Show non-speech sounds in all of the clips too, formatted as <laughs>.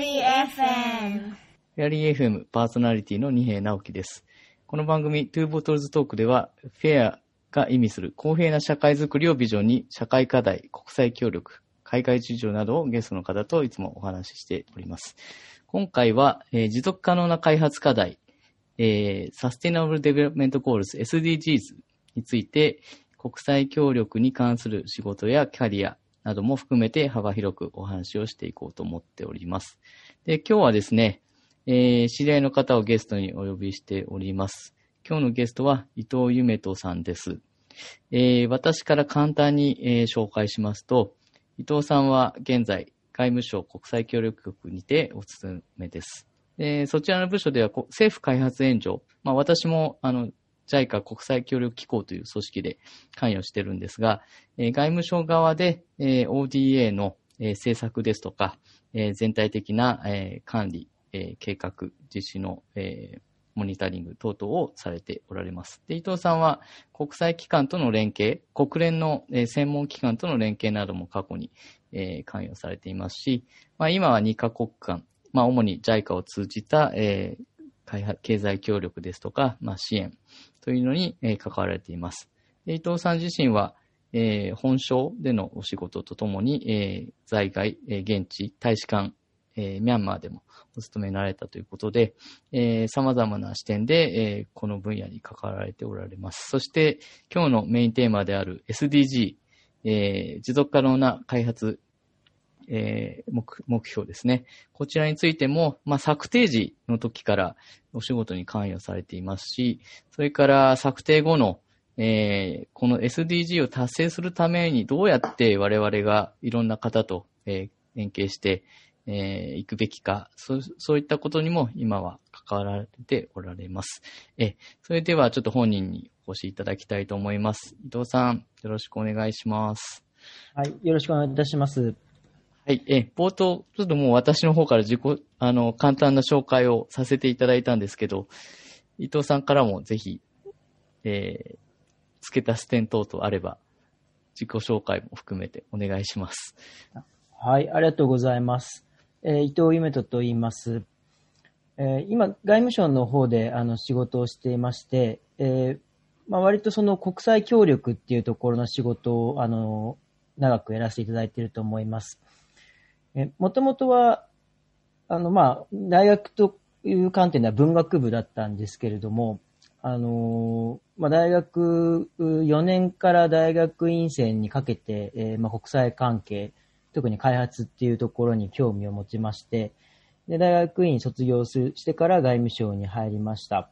リー FM フェアリー FM パーソナリティの二平直樹です。この番組 Two Bottles Talk では、フェアが意味する公平な社会づくりをビジョンに、社会課題、国際協力、海外事情などをゲストの方といつもお話ししております。今回は、えー持続可能な開発課題、えー、 Sustainable Development Goals SDGs について、国際協力に関する仕事やキャリアなども含めて幅広くお話をしていこうと思っております。で、今日はですね、えー知り合いの方をゲストにお呼びしております。今日のゲストは伊藤夢人さんです。えー私から簡単に、えー紹介しますと、伊藤さんは現在、外務省国際協力局にてお勤めです。でそちらの部署では政府開発援助、まあ私もあの JICA 国際協力機構という組織で関与してるんですが、え外務省側で、え ODA の、え政策ですとか、え全体的な、え管理、え計画、実施の、えモニタリング等々をされておられます。で、伊藤さんは国際機関との連携、国連の、え専門機関との連携なども過去に、え関与されていますし、まあ、今は2カ国間、まあ、主に JICA を通じた、えー経済協力ですとか、まあ、支援というのに、えー関わられています。伊藤さん自身は、えー本省でのお仕事とともに、えー在外、えー現地、大使館、えーミャンマーでもお勤めになられたということで、えー様々な視点で、えーこの分野に関わられておられます。そして、今日のメインテーマである SDG、えー持続可能な開発、えー目標ですね。こちらについても、まあ、策定時の時からお仕事に関与されていますし、それから策定後の、えーこの SDG を達成するためにどうやって我々がいろんな方と、えー連携して、えー行くべきか、そ、そういったことにも今は関わられておられます。え、それではちょっと本人にお越しいただきたいと思います。伊藤さん、よろしくお願いします。はい、よろしくお願いいたします。はい。え、冒頭、ちょっともう私の方から自己、あの、簡単な紹介をさせていただいたんですけど、伊藤さんからもぜひ、えー、付け足す点等々あれば、自己紹介も含めてお願いします。はい、ありがとうございます。えー伊藤夢人と言います。えー今、外務省の方であの仕事をしていまして、えーまあ、割とその国際協力っていうところの仕事をあの長くやらせていただいていると思います。えもともとは、あの、まあ、大学という観点では文学部だったんですけれども、あのまあ、大学4年から大学院生にかけて、えーまあ、国際関係、特に開発っていうところに興味を持ちまして、で、大学院卒業するしてから外務省に入りました。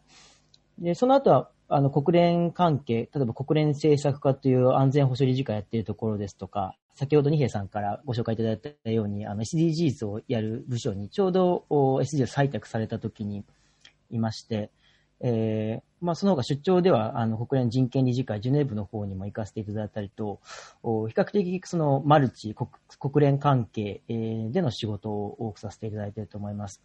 で、その後は、あの、国連関係、例えば国連政策課という安全保障理事会やっているところですとか、先ほど二平さんからご紹介いただいたように、あの、SDGs をやる部署にちょうど SDGs を採択された時にいまして、えーまあ、その他出張では、あの、国連人権理事会、ジュネーブの方にも行かせていただいたりと、お比較的そのマルチ国、国連関係、えーでの仕事を多くさせていただいていると思います。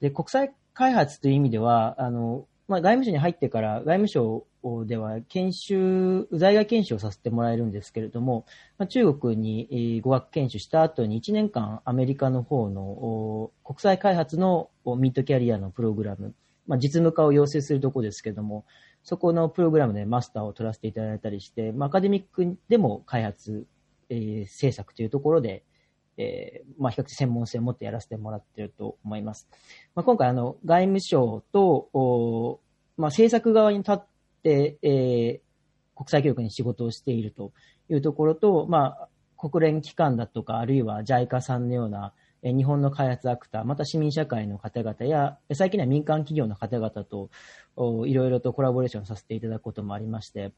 で、国際開発という意味では、あの、まあ、外務省に入ってから、外務省では研修、在外研修をさせてもらえるんですけれども、まあ、中国に語学研修した後に1年間アメリカの方の国際開発のミッドキャリアのプログラム、まあ、実務化を要請するところですけれども、そこのプログラムでマスターを取らせていただいたりして、まあ、アカデミックでも開発、えー政策というところで、えーまあ、比較的専門性を持ってやらせてもらっていると思います。まあ、今回、あの、外務省と、まあ、政策側に立って、えー国際協力に仕事をしているというところと、まあ、国連機関だとか、あるいは JICA さんのような、え日本の開発アクター、また市民社会の方々や、最近では民間企業の方々と、おいろいろとコラボレーションさせていただくこともありまして、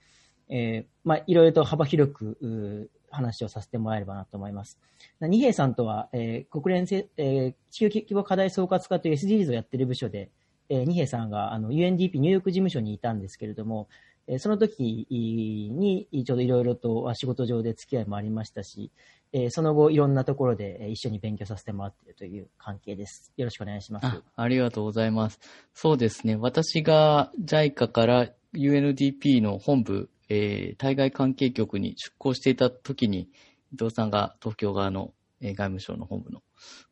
えーまあ、いろいろと幅広く、う話をさせてもらえればなと思います。二平さんとは、えー国連せ、えー地球規模課題総括化という SDGs をやっている部署で、えー二平さんがあの UNDP ニューヨーク事務所にいたんですけれども、えーその時にちょうどいろいろとあ仕事上で付き合いもありましたし、えーその後いろんなところでえー一緒に勉強させてもらっているという関係です。よろしくお願いします。あありがとうございます。そうですね。私が JICA から UNDP の本部、えー対外関係局に出向していた時に、伊藤さんが東京側の、えー外務省の本部の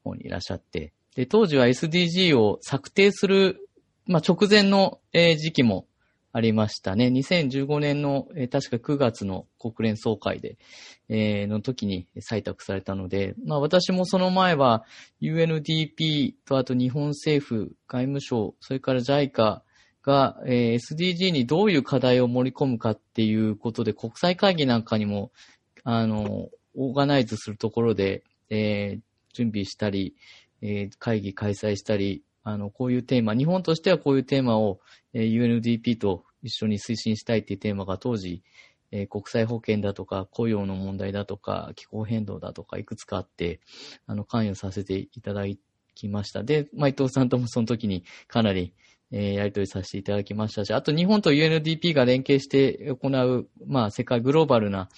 方にいらっしゃって、で、当時は SDG を策定する、まあ、直前の、えー時期もありましたね。2015年の、えー確か9月の国連総会で、えーの時に採択されたので、まあ私もその前は UNDP とあと日本政府、外務省、それから JICA が、えー SDG にどういう課題を盛り込むかっていうことで国際会議なんかにも、あの、オーガナイズするところで、えー準備したり、えー会議開催したり、あの、こういうテーマ、日本としてはこういうテーマを、えー UNDP と一緒に推進したいっていうテーマが当時、えー国際保険だとか、雇用の問題だとか、気候変動だとか、いくつかあって、あの、関与させていただきました。で、まあ、伊藤さんともその時にかなり、えーやり取りさせていただきましたし、あと日本と UNDP が連携して行う、まあ、世界グローバルな、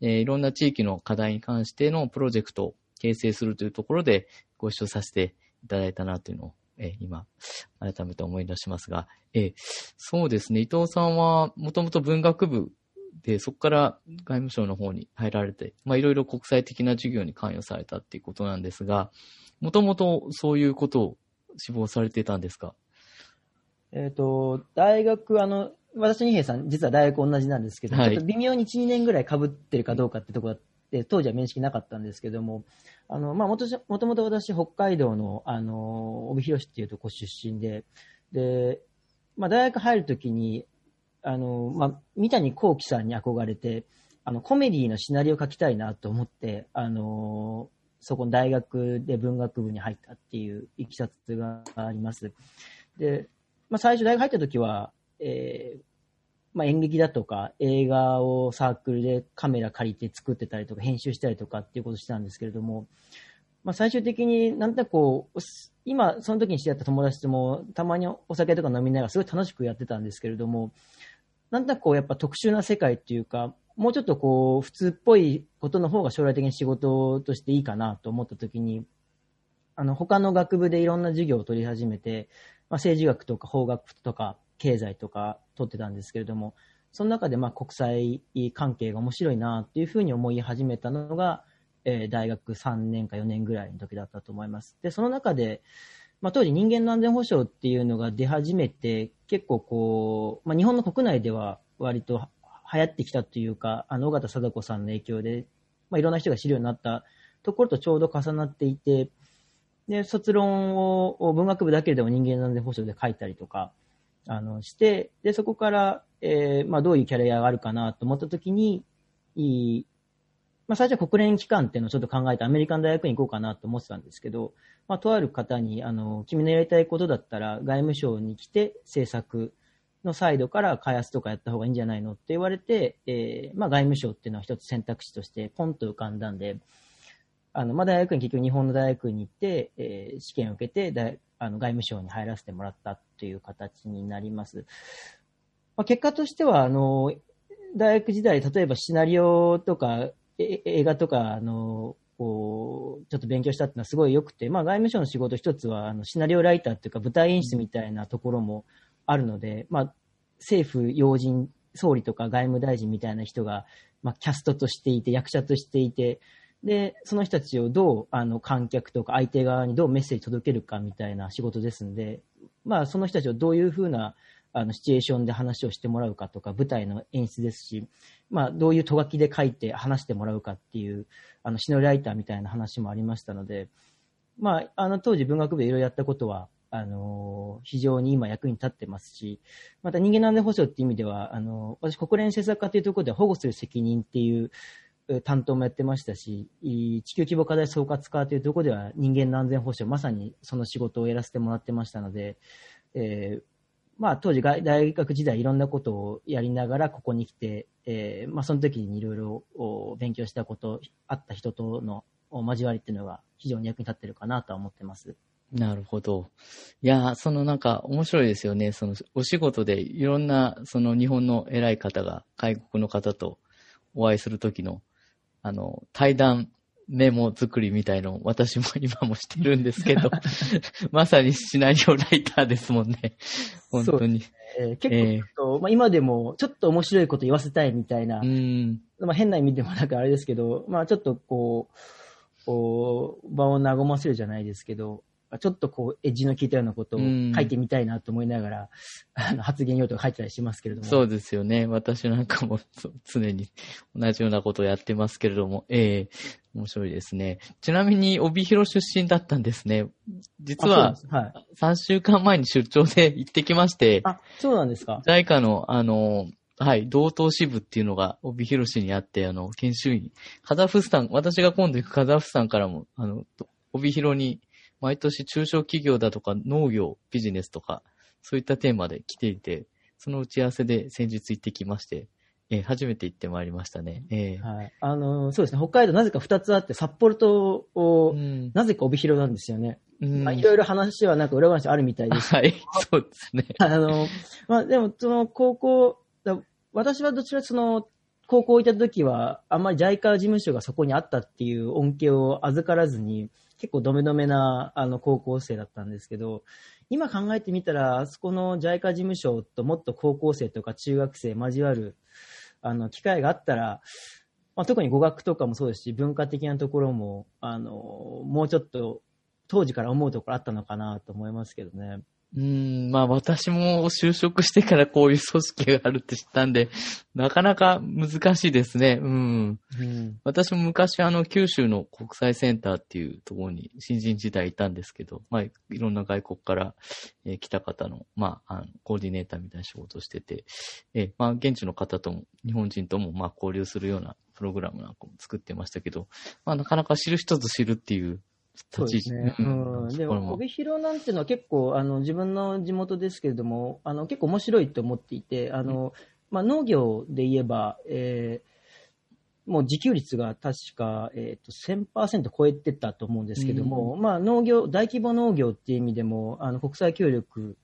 えーいろんな地域の課題に関してのプロジェクトを形成するというところでご一緒させていただいたなというのを、えー今、改めて思い出しますが、えーそうですね、伊藤さんはもともと文学部で、そこから外務省の方に入られて、まあいろいろ国際的な授業に関与されたっていうことなんですが、もともとそういうことを志望されてたんですか？えっ、と、大学、あの、私と二平さん、実は大学同じなんですけど、はいちょっと微妙に1、2年ぐらい被ってるかどうかってところで、当時は面識なかったんですけども、あの、まあ、もともともと私、北海道の、あの、帯広市っていうとこ出身で、で、まあ、大学入るときに、あの、まあ、三谷幸喜さんに憧れて、あの、コメディのシナリオ書きたいなと思って、あの、そこの大学で文学部に入ったっていういきさつがあります。で、まあ、最初大学入った時は、えーまあ、演劇だとか映画をサークルでカメラ借りて作ってたりとか編集したりとかっていうことをしてたんですけれども、まあ、最終的になんとなくこう、今その時に知り合った友達ともたまにお酒とか飲みながらすごい楽しくやってたんですけれども、なんとなくこうやっぱ特殊な世界っていうか、もうちょっとこう普通っぽいことの方が将来的に仕事としていいかなと思った時に、あの他の学部でいろんな授業を取り始めて、まあ、政治学とか法学とか経済とか取ってたんですけれども、その中でまあ国際関係が面白いなっていうふうに思い始めたのが、えー大学3年か4年ぐらいの時だったと思います。で、その中で、まあ、当時人間の安全保障っていうのが出始めて、結構こう、まあ、日本の国内では割と流行ってきたというか、あの、尾形貞子さんの影響で、まあ、いろんな人が知るようになったところとちょうど重なっていて、で、卒論を文学部だけでも人間の安全保障で書いたりとか、あの、して、で、そこから、えーまあ、どういうキャリアがあるかなと思ったときに、いい、まあ、最初は国連機関っていうのをちょっと考えてアメリカの大学に行こうかなと思ってたんですけど、まあ、とある方に、あの、君のやりたいことだったら外務省に来て政策のサイドから開発とかやった方がいいんじゃないのって言われて、えーまあ、外務省っていうのは一つ選択肢としてポンと浮かんだんで、あの、まあ、大学に結局日本の大学に行って、えー試験を受けて大あの外務省に入らせてもらったっていう形になります。まあ、結果としては、あの、大学時代、例えばシナリオとか、え映画とか、あの、こう、ちょっと勉強したっていうのはすごい良くて、まあ外務省の仕事一つは、あの、シナリオライターっていうか舞台演出みたいなところもあるので、まあ、政府要人、総理とか外務大臣みたいな人が、まあ、キャストとしていて、役者としていて、で、その人たちをどう、あの、観客とか相手側にどうメッセージ届けるかみたいな仕事ですんで、まあ、その人たちをどういうふうな、あの、シチュエーションで話をしてもらうかとか、舞台の演出ですし、まあ、どういうと書きで書いて話してもらうかっていう、あの、シナリオライターみたいな話もありましたので、まあ、あの、当時文学部でいろいろやったことは、あの、非常に今役に立ってますし、また人間の安全保障っていう意味では、あの、私国連政策課というところで保護する責任っていう担当もやってましたし、地球規模課題総括課というところでは人間の安全保障、まさにその仕事をやらせてもらってましたので、えーまあ当時大学時代いろんなことをやりながらここに来て、えーまあその時にいろいろお勉強したこと、あった人とのお交わりっていうのが非常に役に立ってるかなとは思ってます。なるほど。いや、そのなんか面白いですよね。そのお仕事でいろんなその日本の偉い方が外国の方とお会いするときのあの対談メモ作りみたいのを私も今もしてるんですけど、<laughs> まさにシナリオライターですもんね。本当に。えー結構ちょっと、まあ今でもちょっと面白いこと言わせたいみたいな、うん。まあ変な意味でもなんかあれですけど、まあちょっとこう、こう場を和ませるじゃないですけど、ちょっとこう、エッジの効いたようなことを書いてみたいなと思いながら、あの発言用途が書いてたりしますけれども。そうですよね。私なんかも常に同じようなことをやってますけれども、ええ面白いですね。ちなみに、帯広出身だったんですね。実は、3週間前に出張で行ってきまして、あ、そうなんですか JICA の、あの、はい、同等支部っていうのが帯広市にあって、あの、研修員、カザフスタン、私が今度行くカザフスタンからも、あの、帯広に毎年中小企業だとか農業、ビジネスとか、そういったテーマで来ていて、その打ち合わせで先日行ってきまして、えー、初めて行ってまいりましたね。えー、はい。あのー、そうですね、北海道なぜか2つあって、札幌と、うん、なぜか帯広なんですよね。うん、まあ、いろいろ話はなんか裏話あるみたいです。<laughs> はい、そうですね。<laughs> あの、まあでも、その高校、私はどちらその、高校行った時は、あんまり JICA 事務所がそこにあったっていう恩恵を預からずに、結構ドメドメなあの高校生だったんですけど、今考えてみたら、あそこの JICA 事務所ともっと高校生とか中学生交わるあの機会があったら、まあ、特に語学とかもそうですし、文化的なところも、あの、もうちょっと当時から思うところあったのかなと思いますけどね。うん、まあ私も就職してからこういう組織があるって知ったんで、なかなか難しいですね。うん。うん、私も昔あの九州の国際センターっていうところに新人時代いたんですけど、まあいろんな外国から、えー、来た方の、まあ、あのコーディネーターみたいな仕事をしてて、えー、まあ現地の方とも日本人ともまあ交流するようなプログラムなんかも作ってましたけど、まあなかなか知る人ぞ知るっていうそうですね。うん。でも、帯広なんていうのは結構、あの、自分の地元ですけれども、あの、結構面白いと思っていて、あの、まあ、農業で言えば、えー、もう自給率が確か、えっ、ー、と、1000%超えてたと思うんですけども、うん、まあ、農業、大規模農業っていう意味でも、あの、国際協力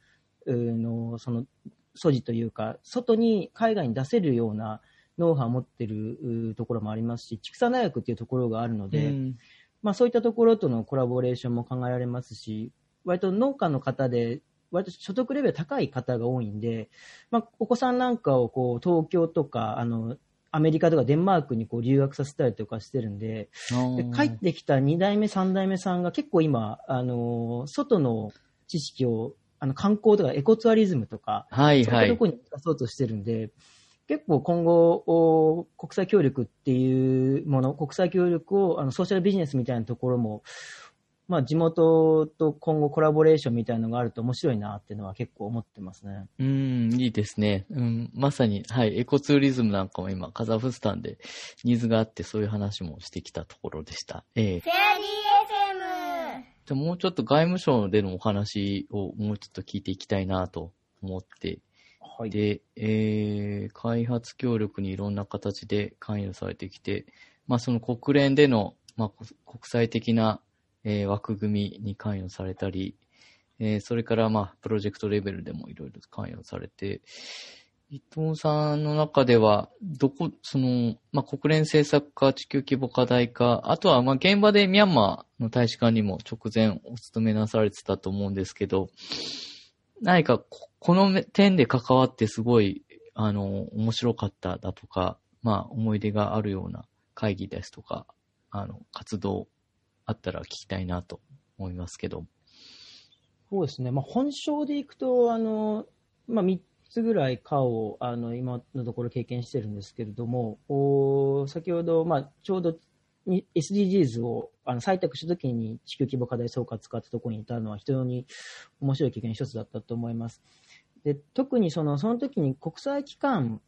の、その、素地というか、外に、海外に出せるようなノウハウを持ってるところもありますし、畜産大学っていうところがあるので、うんまあ、そういったところとのコラボレーションも考えられますし、割と農家の方で、割と所得レベル高い方が多いんで、まあ、お子さんなんかをこう東京とか、あの、アメリカとかデンマークにこう留学させたりとかしてるんで、で帰ってきた2代目、3代目さんが結構今、あの、外の知識を、あの、観光とかエコツアリズムとか、はいはい。そういったところに生かそうとしてるんで、結構今後、国際協力っていうもの、国際協力をあのソーシャルビジネスみたいなところも、まあ、地元と今後コラボレーションみたいなのがあると面白いなっていうのは結構思ってますね。うん、いいですね。うん、まさに、はい、エコツーリズムなんかも今、カザフスタンでニーズがあってそういう話もしてきたところでした。ええー。フェアリー FM! じゃもうちょっと外務省でのお話をもうちょっと聞いていきたいなと思ってはい、で、えー、開発協力にいろんな形で関与されてきて、まあ、その国連での、まあ、国際的な、えー、枠組みに関与されたり、えー、それから、まあ、プロジェクトレベルでもいろいろ関与されて、伊藤さんの中では、どこ、その、まあ、国連政策課、地球規模課題課、あとは、ま、現場でミャンマーの大使館にも直前お勤めなされてたと思うんですけど、何かこの点で関わってすごい、あの、面白かっただとか、まあ、思い出があるような会議ですとか、あの、活動あったら聞きたいなと思いますけど。そうですね。まあ、本性でいくと、あの、まあ、3つぐらい課を、あの、今のところ経験してるんですけれども、お先ほど、まあ、ちょうどに SDGs をあの採択したときに地球規模課題総括使ったところにいたのは非常に面白い経験一つだったと思います。で特にそのその時に国際機関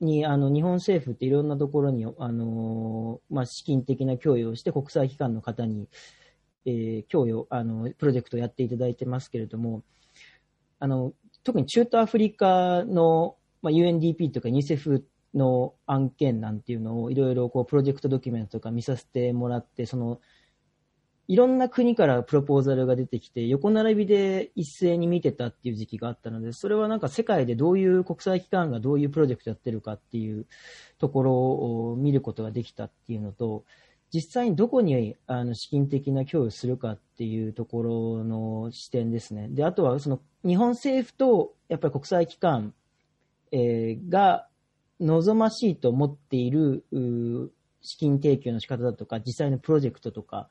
にあの日本政府っていろんなところにあの、まあ、資金的な供与をして国際機関の方に、えー、供与あのプロジェクトをやっていただいてますけれどもあの特に中東アフリカの、まあ、UNDP とか UNICEF の案件なんていうのをいろいろこうプロジェクトドキュメントとか見させてもらって、そのいろんな国からプロポーザルが出てきて、横並びで一斉に見てたっていう時期があったので、それはなんか世界でどういう国際機関がどういうプロジェクトやってるかっていうところを見ることができたっていうのと、実際にどこにあの資金的な供与するかっていうところの視点ですね。で、あとはその日本政府とやっぱり国際機関、えー、が望ましいと思っている資金提供の仕方だとか、実際のプロジェクトとか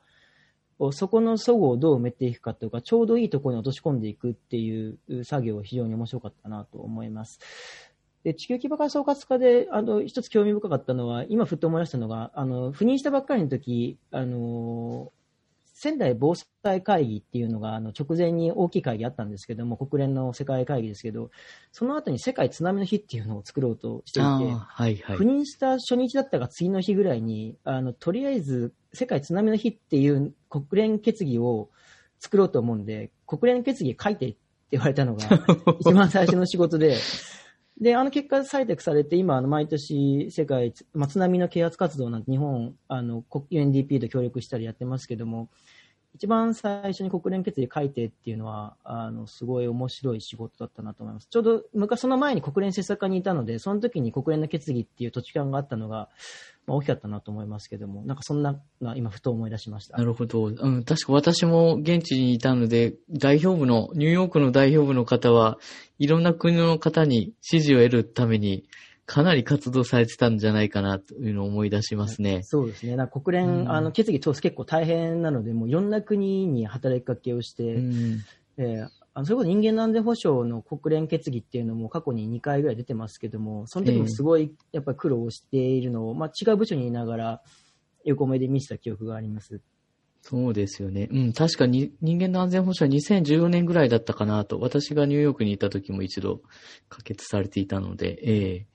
そこの齟齬をどう埋めていくかとか、ちょうどいいところに落とし込んでいくっていう作業は非常に面白かったなと思います。で、地球規模化総括化で、あの、一つ興味深かったのは、今ふっと思い出したのが、あの、赴任したばっかりの時、あの、仙台防災会議っていうのがあの直前に大きい会議あったんですけども、国連の世界会議ですけど、その後に世界津波の日っていうのを作ろうとしていて、はいはい、赴任した初日だったか次の日ぐらいに、あのとりあえず世界津波の日っていう国連決議を作ろうと思うんで、国連決議書いてって言われたのが <laughs> 一番最初の仕事で、で、あの結果採択されて、今、あの、毎年、世界、まあ、津波の啓発活動なんて日本、あの、UNDP と協力したりやってますけども、一番最初に国連決議改定っていうのは、あの、すごい面白い仕事だったなと思います。ちょうど、昔、その前に国連政策課にいたので、その時に国連の決議っていう土地感があったのが、まあ、大きかったなと思いますけども、なんかそんな、今、ふと思い出しました。なるほど。うん、確か私も現地にいたので、代表部の、ニューヨークの代表部の方は、いろんな国の方に支持を得るために、かなり活動されてたんじゃないかなというのを思い出しますね。そうですね。国連、うん、あの決議通す結構大変なので、もういろんな国に働きかけをして、うん、えー、あのそれこそ人間の安全保障の国連決議っていうのも過去に2回ぐらい出てますけども、その時もすごいやっぱり苦労しているのを、まあ、違う部署にいながら横目で見せた記憶があります。そうですよね。うん、確かに人間の安全保障は2014年ぐらいだったかなと、私がニューヨークにいた時も一度可決されていたので、ええ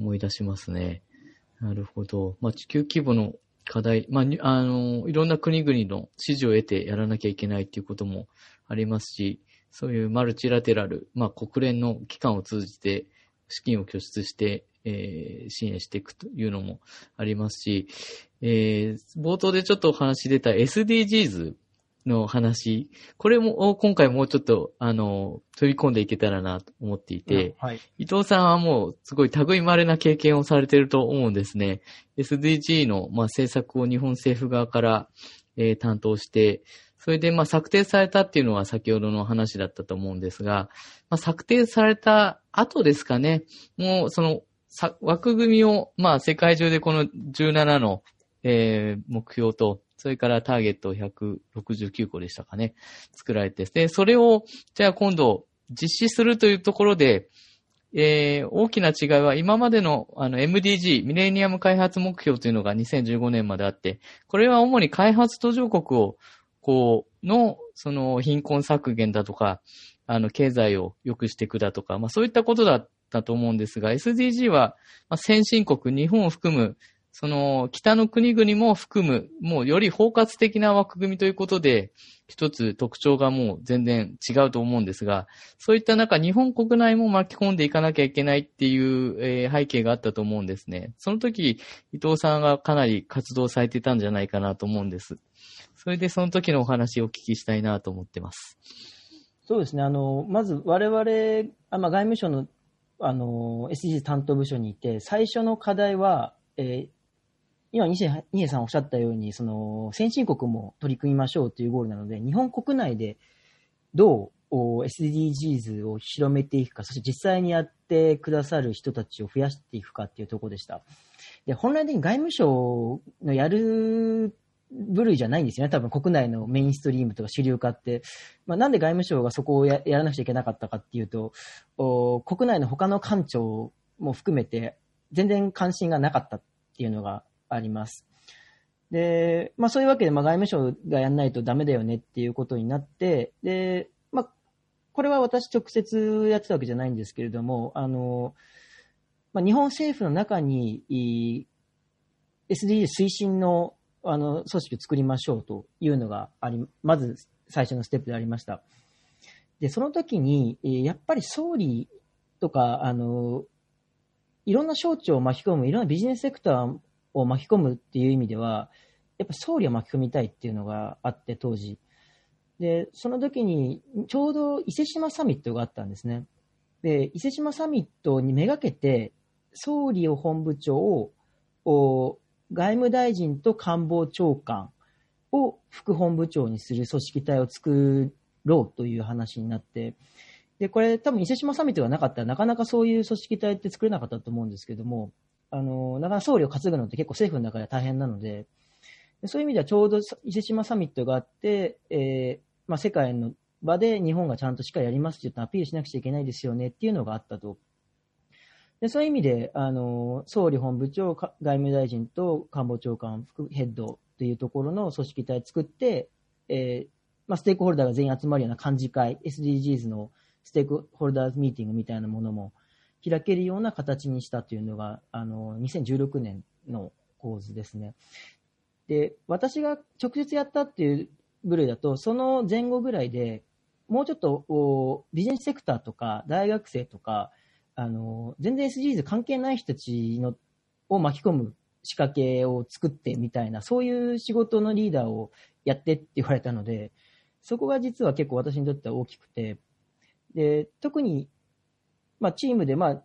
思い出しますね。なるほど。まあ、地球規模の課題、まあ、あの、いろんな国々の支持を得てやらなきゃいけないっていうこともありますし、そういうマルチラテラル、まあ、国連の機関を通じて資金を拠出して、えー、支援していくというのもありますし、えー、冒頭でちょっとお話出た SDGs の話、これも今回もうちょっと、あの、取り込んでいけたらなと思っていて、はい、伊藤さんはもうすごい類稀な経験をされていると思うんですね。SDG の、まあ、政策を日本政府側から、えー、担当して、それで、まあ、策定されたっていうのは先ほどの話だったと思うんですが、まあ、策定された後ですかね、もうその枠組みを、まあ、世界中でこの17の、えー、目標と、それからターゲット169個でしたかね、作られて、で、それを、じゃあ今度実施するというところで、えー、大きな違いは今までのあの MDG、ミレニアム開発目標というのが2015年まであって、これは主に開発途上国を、こう、の、その貧困削減だとか、あの、経済を良くしていくだとか、まあそういったことだったと思うんですが、SDG は、まあ、先進国、日本を含むその北の国々も含む、もうより包括的な枠組みということで、一つ特徴がもう全然違うと思うんですが、そういった中、日本国内も巻き込んでいかなきゃいけないっていう、えー、背景があったと思うんですね。その時、伊藤さんがかなり活動されてたんじゃないかなと思うんです。それでその時のお話をお聞きしたいなと思ってます。そうですね。あの、まず我々、あまあ、外務省のあの、SDGs 担当部署にいて、最初の課題は、えー、今、西江さんおっしゃったように、その、先進国も取り組みましょうというゴールなので、日本国内でどう SDGs を広めていくか、そして実際にやってくださる人たちを増やしていくかっていうところでした。で、本来的に外務省のやる部類じゃないんですよね。多分国内のメインストリームとか主流化って。まあ、なんで外務省がそこをやらなくちゃいけなかったかっていうと、国内の他の官庁も含めて全然関心がなかったっていうのがあります。で、まあそういうわけで、まあ外務省がやんないとダメだよねっていうことになって、で、まあ、これは私直接やってたわけじゃないんですけれども、あの、まあ日本政府の中に、SDG 推進のあの組織を作りましょうというのがあり、まず最初のステップでありました。で、その時に、やっぱり総理とか、あの、いろんな省庁を巻き込む、いろんなビジネスセクターを巻き込むっていう意味では、やっぱ総理を巻き込みたいっていうのがあって、当時。で、その時に、ちょうど伊勢志摩サミットがあったんですね。で、伊勢志摩サミットにめがけて、総理を本部長を、外務大臣と官房長官を副本部長にする組織体を作ろうという話になって、で、これ多分伊勢志摩サミットがなかったらなかなかそういう組織体って作れなかったと思うんですけども、あの、なかなか総理を担ぐのって結構政府の中では大変なので、そういう意味ではちょうど伊勢志摩サミットがあって、えーまあ、世界の場で日本がちゃんとしっかりやりますって言ってアピールしなくちゃいけないですよねっていうのがあったと。でそういう意味で、あの、総理本部長、外務大臣と官房長官、副ヘッドというところの組織体作って、えーまあ、ステークホルダーが全員集まるような幹事会、SDGs のステークホルダーズミーティングみたいなものも開けるような形にしたというのが、あの、2016年の構図ですね。で、私が直接やったっていう部類だと、その前後ぐらいで、もうちょっとビジネスセクターとか大学生とか、あの、全然 SDGs 関係ない人たちのを巻き込む仕掛けを作ってみたいな、そういう仕事のリーダーをやってって言われたので、そこが実は結構私にとっては大きくて、で、特に、まあチームで、まあ、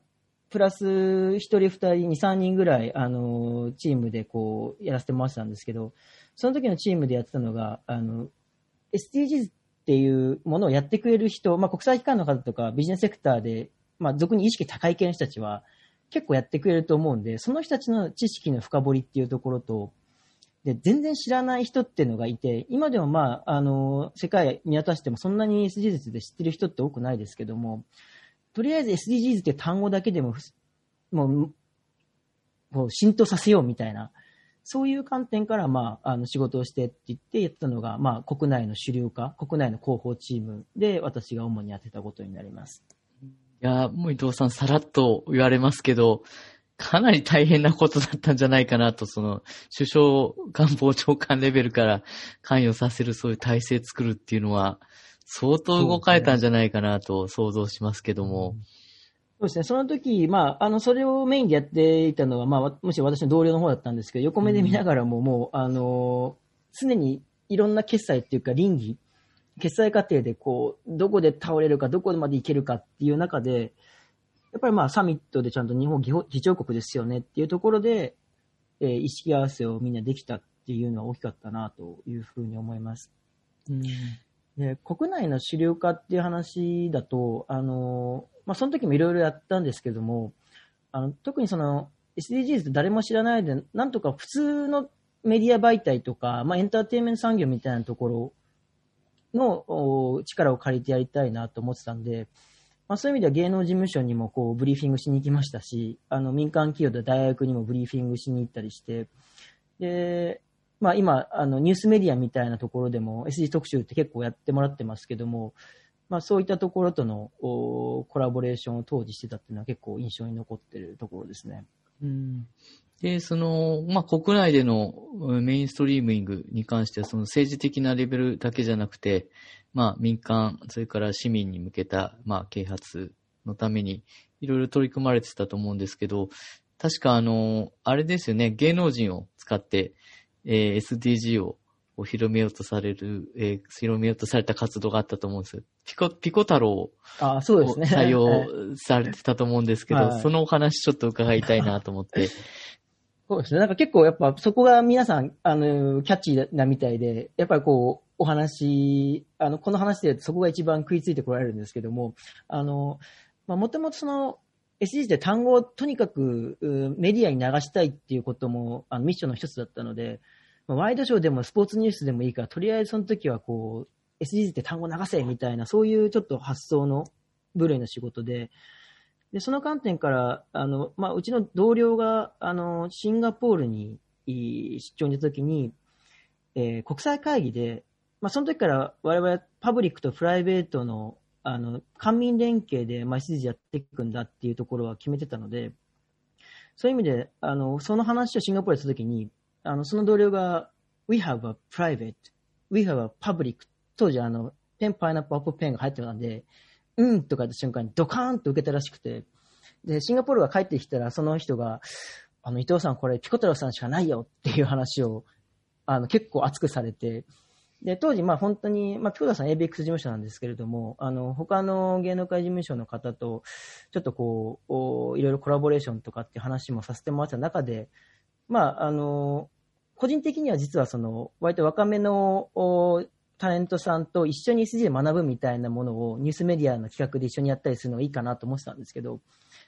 プラス1人、2人、2、3人ぐらい、あの、チームでこう、やらせてもらってたんですけど、その時のチームでやってたのが、の、SDGs っていうものをやってくれる人、まあ国際機関の方とかビジネスセクターで、まあ俗に意識高い系の人たちは結構やってくれると思うんで、その人たちの知識の深掘りっていうところと、で、全然知らない人っていうのがいて、今でもまあ、あの、世界見渡してもそんなに SDGs で知ってる人って多くないですけども、とりあえず SDGs って単語だけでも、もう、もう浸透させようみたいな、そういう観点から、まあ、あの、仕事をしてって言ってやったのが、まあ、国内の主流化、国内の広報チームで私が主にやってたことになります。いや、もう伊藤さんさらっと言われますけど、かなり大変なことだったんじゃないかなと、その、首相官房長官レベルから関与させるそういう体制作るっていうのは、相当動かれたんじゃないかなと想像しますけども。そうですね。その時、まあ、あの、それをメインでやっていたのは、まあ、わむしろ私の同僚の方だったんですけど、横目で見ながらも、もう、あの、常にいろんな決済っていうか、倫理、決済過程で、こう、どこで倒れるか、どこまでいけるかっていう中で、やっぱりまあ、サミットでちゃんと日本議長国ですよねっていうところで、えー意識合わせをみんなできたっていうのは大きかったなというふうに思います。うんで国内の主流化っていう話だと、あのまあ、その時もいろいろやったんですけども、あの特にその SDGs って誰も知らないで、なんとか普通のメディア媒体とか、まあ、エンターテインメント産業みたいなところの力を借りてやりたいなと思ってたんで、まあ、そういう意味では芸能事務所にもこうブリーフィングしに行きましたし、あの民間企業で大学にもブリーフィングしに行ったりして、で、まあ今、あのニュースメディアみたいなところでも SG 特集って結構やってもらってますけども、まあそういったところとのコラボレーションを当時してたっていうのは結構印象に残ってるところですね。うんで、その、まあ、国内でのメインストリーミングに関しては、その政治的なレベルだけじゃなくて、まあ、民間、それから市民に向けた、まあ、啓発のために、いろいろ取り組まれてたと思うんですけど、確かあの、あれですよね、芸能人を使って、えー SDG をこう広めようとされる、えー広めようとされた活動があったと思うんですよ。ピコ、ピコ太郎ああ、そうをですね。採 <laughs> はい用されてたと思うんですけど、はいそのお話ちょっと伺いたいなと思って。<laughs> そうですね。なんか結構やっぱそこが皆さん、あの、キャッチーなみたいで、やっぱりこう、お話、あの、この話でそこが一番食いついてこられるんですけども、あの、まあ、もともとその、SDGs で単語をとにかくうメディアに流したいっていうこともあのミッションの一つだったので、まあワイドショーでもスポーツニュースでもいいから、とりあえずその時はこう、SDGs って単語流せみたいな、そういうちょっと発想の部類の仕事で、で、その観点から、あの、まあ、うちの同僚が、あの、シンガポールに出張に行った時に、えー国際会議で、まあ、その時から我々パブリックとプライベートの、あの、官民連携で、まあ、SDGs やっていくんだっていうところは決めてたので、そういう意味で、あの、その話をシンガポールでした時に、あの、その同僚が、We have a private, we have a public 当時あの、ペン、パイナップル、アップペンが入ってたんで、うんとか言った瞬間にドカーンと受けたらしくて、で、シンガポールが帰ってきたら、その人が、あの、伊藤さんこれピコ太郎さんしかないよっていう話を、あの、結構熱くされて、で、当時、まあ本当に、まあ、ピコ太郎さん ABX 事務所なんですけれども、あの、他の芸能界事務所の方と、ちょっとこう、おいろいろコラボレーションとかっていう話もさせてもらった中で、まあ、あの、個人的には実はその、割と若めのタレントさんと一緒に SG で学ぶみたいなものをニュースメディアの企画で一緒にやったりするのがいいかなと思ってたんですけど、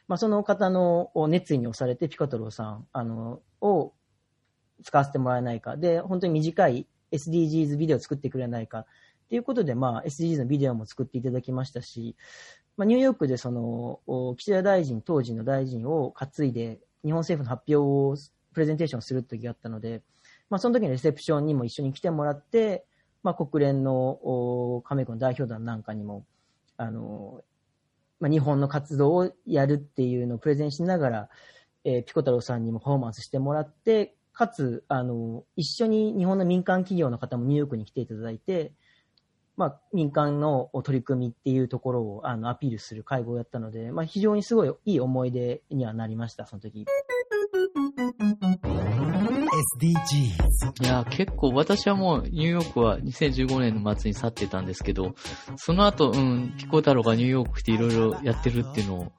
まあ、その方の熱意に押されてピコ太郎さん、あの、を、使わせてもらえないか。で、本当に短い SDGs ビデオを作ってくれないか。っていうことで、まあ、SDGs のビデオも作っていただきましたし、まあ、ニューヨークでその、岸田大臣、当時の大臣を担いで、日本政府の発表を、プレゼンテーションする時があったので、まあ、その時にレセプションにも一緒に来てもらって、まあ、国連の加盟国の代表団なんかにも、あの、まあ、日本の活動をやるっていうのをプレゼンしながら、えー、ピコ太郎さんにもパフォーマンスしてもらって、かつ、あの、一緒に日本の民間企業の方もニューヨークに来ていただいて、まあ、民間の取り組みっていうところをあのアピールする会合をやったので、まあ、非常にすごいいい思い出にはなりました、その時。SDGs。いや、結構私はもうニューヨークは2015年の末に去ってたんですけど、その後、うん、ピコ太郎がニューヨーク来ていろいろやってるっていうのを、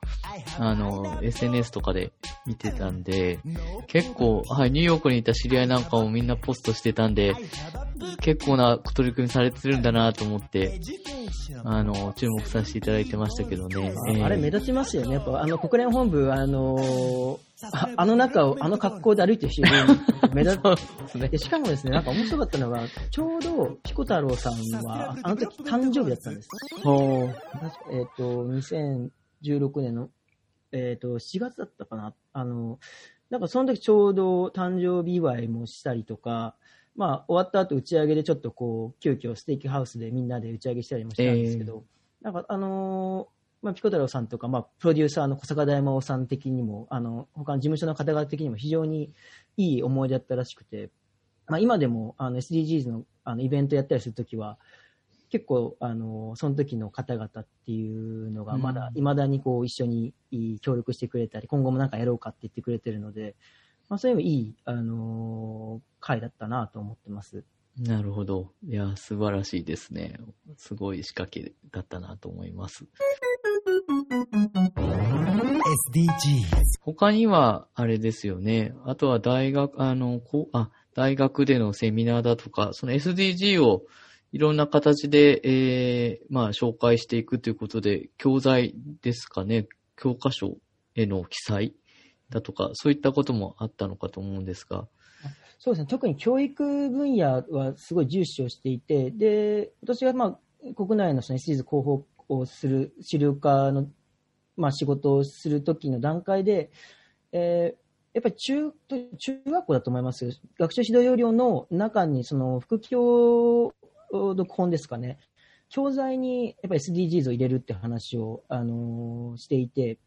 あの、SNS とかで見てたんで、結構、はい、ニューヨークにいた知り合いなんかもみんなポストしてたんで、結構な取り組みされてるんだなと思って、あの、注目させていただいてましたけどね。えー、あれ目立ちますよね。やっぱ、あの、国連本部、あのー、ああの中を、あの格好で歩いてる人目立つ。ね、しかもですね、なんか面白かったのが、ちょうど、ピコ太郎さんは、あの時誕生日だったんです。ほえっ、ー、と、2016年の、えっ、ー、と、4月だったかな。あの、なんかその時ちょうど誕生日祝いもしたりとか、まあ、終わった後打ち上げでちょっとこう、急遽ステーキハウスでみんなで打ち上げしたりもしたんですけど、えー、なんかあのーまあ、ピコ太郎さんとか、まあ、プロデューサーの小坂大魔王さん的にも、あの、他の事務所の方々的にも非常にいい思い出だったらしくて、まあ、今でも、あの、SDGs の、あの、イベントやったりするときは、結構、あの、その時の方々っていうのが、まだ、未だにこう、一緒に協力してくれたり、今後もなんかやろうかって言ってくれてるので、まあ、そういう意味いい、あのー、回だったなと思ってます。なるほど。いや、素晴らしいですね。すごい仕掛けだったなと思います。SDGs。他には、あれですよね。あとは大学、あの、こあ、大学でのセミナーだとか、その SDG をいろんな形で、えー、まあ、紹介していくということで、教材ですかね、教科書への記載だとか、そういったこともあったのかと思うんですが。そうですね、特に教育分野はすごい重視をしていて、で、私がまあ、国内のその SDGs 広報をする資料課の、まあ、仕事をするときの段階で、えーやっぱり中、中学校だと思います。学習指導要領の中に、その、副教読本ですかね。教材に、やっぱり SDGs を入れるって話を、あのー、していて、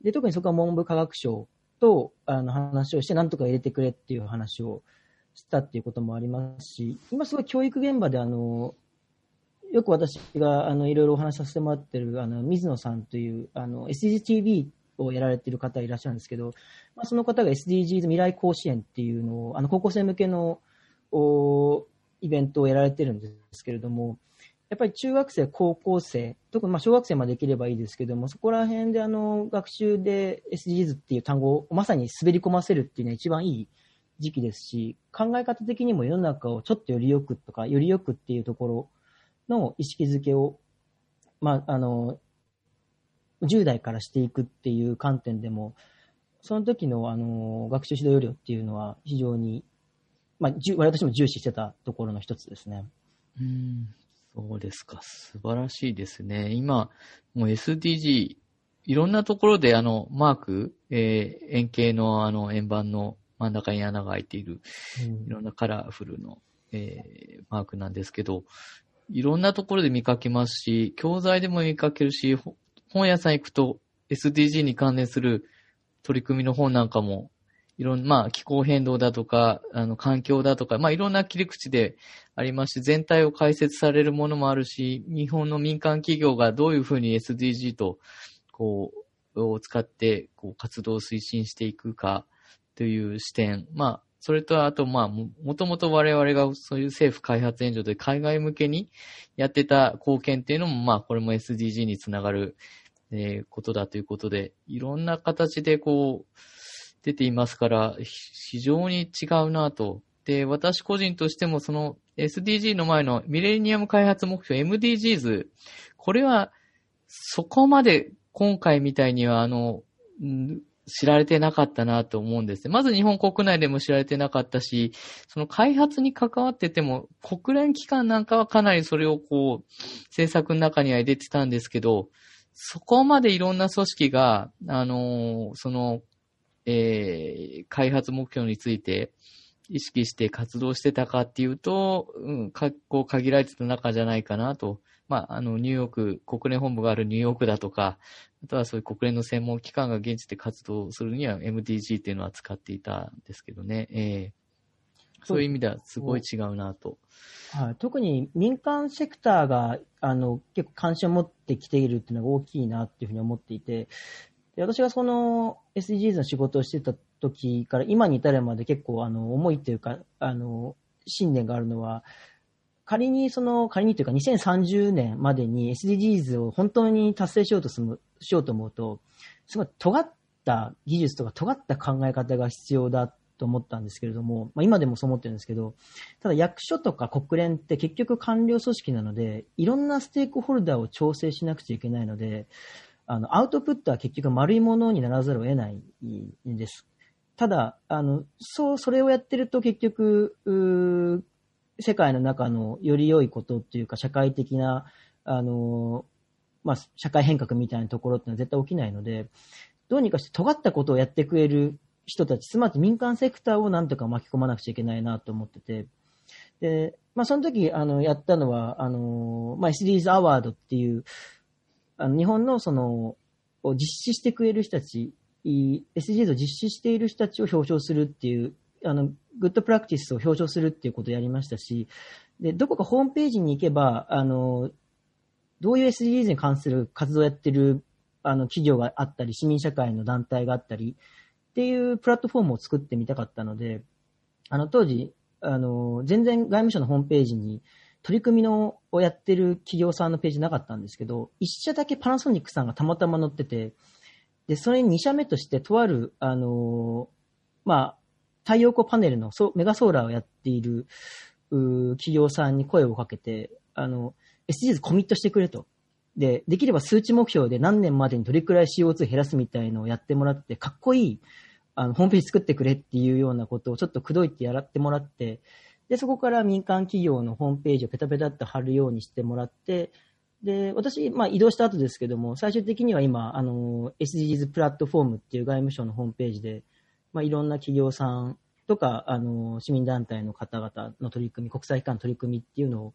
で、特にそこは文部科学省と、あの、話をして、なんとか入れてくれっていう話をしたっていうこともありますし、今すごい教育現場で、あの、よく私があのいろいろお話しさせてもらってるあの水野さんというあの SDGTV をやられている方いらっしゃるんですけど、まあ、その方が SDGs 未来甲子園っていうのをあの高校生向けのおイベントをやられてるんですけれども、やっぱり中学生、高校生、特にまあ小学生までできればいいですけども、そこら辺であの学習で SDGs っていう単語をまさに滑り込ませるっていうのは一番いい時期ですし、考え方的にも世の中をちょっとよりよくとか、よりよくっていうところの意識づけを、まあ、あの、10代からしていくっていう観点でも、その時の、あの、学習指導要領っていうのは非常に、まあ、私も重視してたところの一つですね。うん、そうですか。素晴らしいですね。今、もう SDG、いろんなところであの、マーク、えー、円形のあの円盤の真ん中に穴が開いている、いろんなカラフルの、えー、マークなんですけど、いろんなところで見かけますし、教材でも見かけるし、本屋さん行くと SDG に関連する取り組みの本なんかも、いろんな、まあ、気候変動だとか、あの、環境だとか、まあ、いろんな切り口でありますし、全体を解説されるものもあるし、日本の民間企業がどういうふうに SDG と、こう、を使って、こう、活動を推進していくかという視点、まあ、それと、あと、まあ、もともと我々がそういう政府開発援助で海外向けにやってた貢献っていうのも、まあ、これも SDG につながる、えー、ことだということで、いろんな形でこう、出ていますから、非常に違うなと。で、私個人としてもその SDG の前のミレニアム開発目標 MDGs、これはそこまで今回みたいにはあの、知られてなかったなと思うんです。まず日本国内でも知られてなかったし、その開発に関わってても、国連機関なんかはかなりそれをこう、政策の中には入れてたんですけど、そこまでいろんな組織が、あのー、その、えー、開発目標について意識して活動してたかっていうと、うん、かこう限られてた中じゃないかなと。まあ、あの、ニューヨーク、国連本部があるニューヨークだとか、あとはそういう国連の専門機関が現地で活動するには MDG っていうのは使っていたんですけどね。えー、そういう意味ではすごい違うなと。はい、特に民間セクターがあの結構関心を持ってきているっていうのが大きいなっていうふうに思っていて、で私がその SDGs の仕事をしてた時から今に至るまで結構あの思いというか、あの、信念があるのは、仮にその、仮にというか2030年までに SDGs を本当に達成しようとする、しようと思うと、すごい尖った技術とか尖った考え方が必要だと思ったんですけれども、まあ、今でもそう思ってるんですけど、ただ役所とか国連って結局官僚組織なので、いろんなステークホルダーを調整しなくちゃいけないので、あの、アウトプットは結局丸いものにならざるを得ないんです。ただ、あの、そう、それをやってると結局、世界の中のより良いことっていうか、社会的な、あの、まあ、社会変革みたいなところってのは絶対起きないので、どうにかして尖ったことをやってくれる人たち、つまり民間セクターをなんとか巻き込まなくちゃいけないなと思ってて、で、まあ、その時、あの、やったのは、あの、まあ、SDGs アワードっていう、あの、日本のその、を実施してくれる人たち SDGs を実施している人たちを表彰するっていう、あの、グッドプラクティスを表彰するっていうことをやりましたし、で、どこかホームページに行けば、あの、どういう SDGs に関する活動をやってる、あの、企業があったり、市民社会の団体があったり、っていうプラットフォームを作ってみたかったので、あの、当時、あの、全然外務省のホームページに、取り組みのをやってる企業さんのページなかったんですけど、一社だけパナソニックさんがたまたま載ってて、で、それに2社目として、とある、あのまあ、太陽光パネルのメガソーラーをやっている企業さんに声をかけて、あの、SDGs コミットしてくれと。で、できれば数値目標で何年までにどれくらい CO2 減らすみたいのをやってもらって、かっこいい、あの、ホームページ作ってくれっていうようなことをちょっと口説いてやらってもらって、で、そこから民間企業のホームページをペタペタって貼るようにしてもらって、で、私、まあ移動した後ですけども、最終的には今、あの、SDGs プラットフォームっていう外務省のホームページで、まあいろんな企業さんとか、あの、市民団体の方々の取り組み、国際機関の取り組みっていうのを、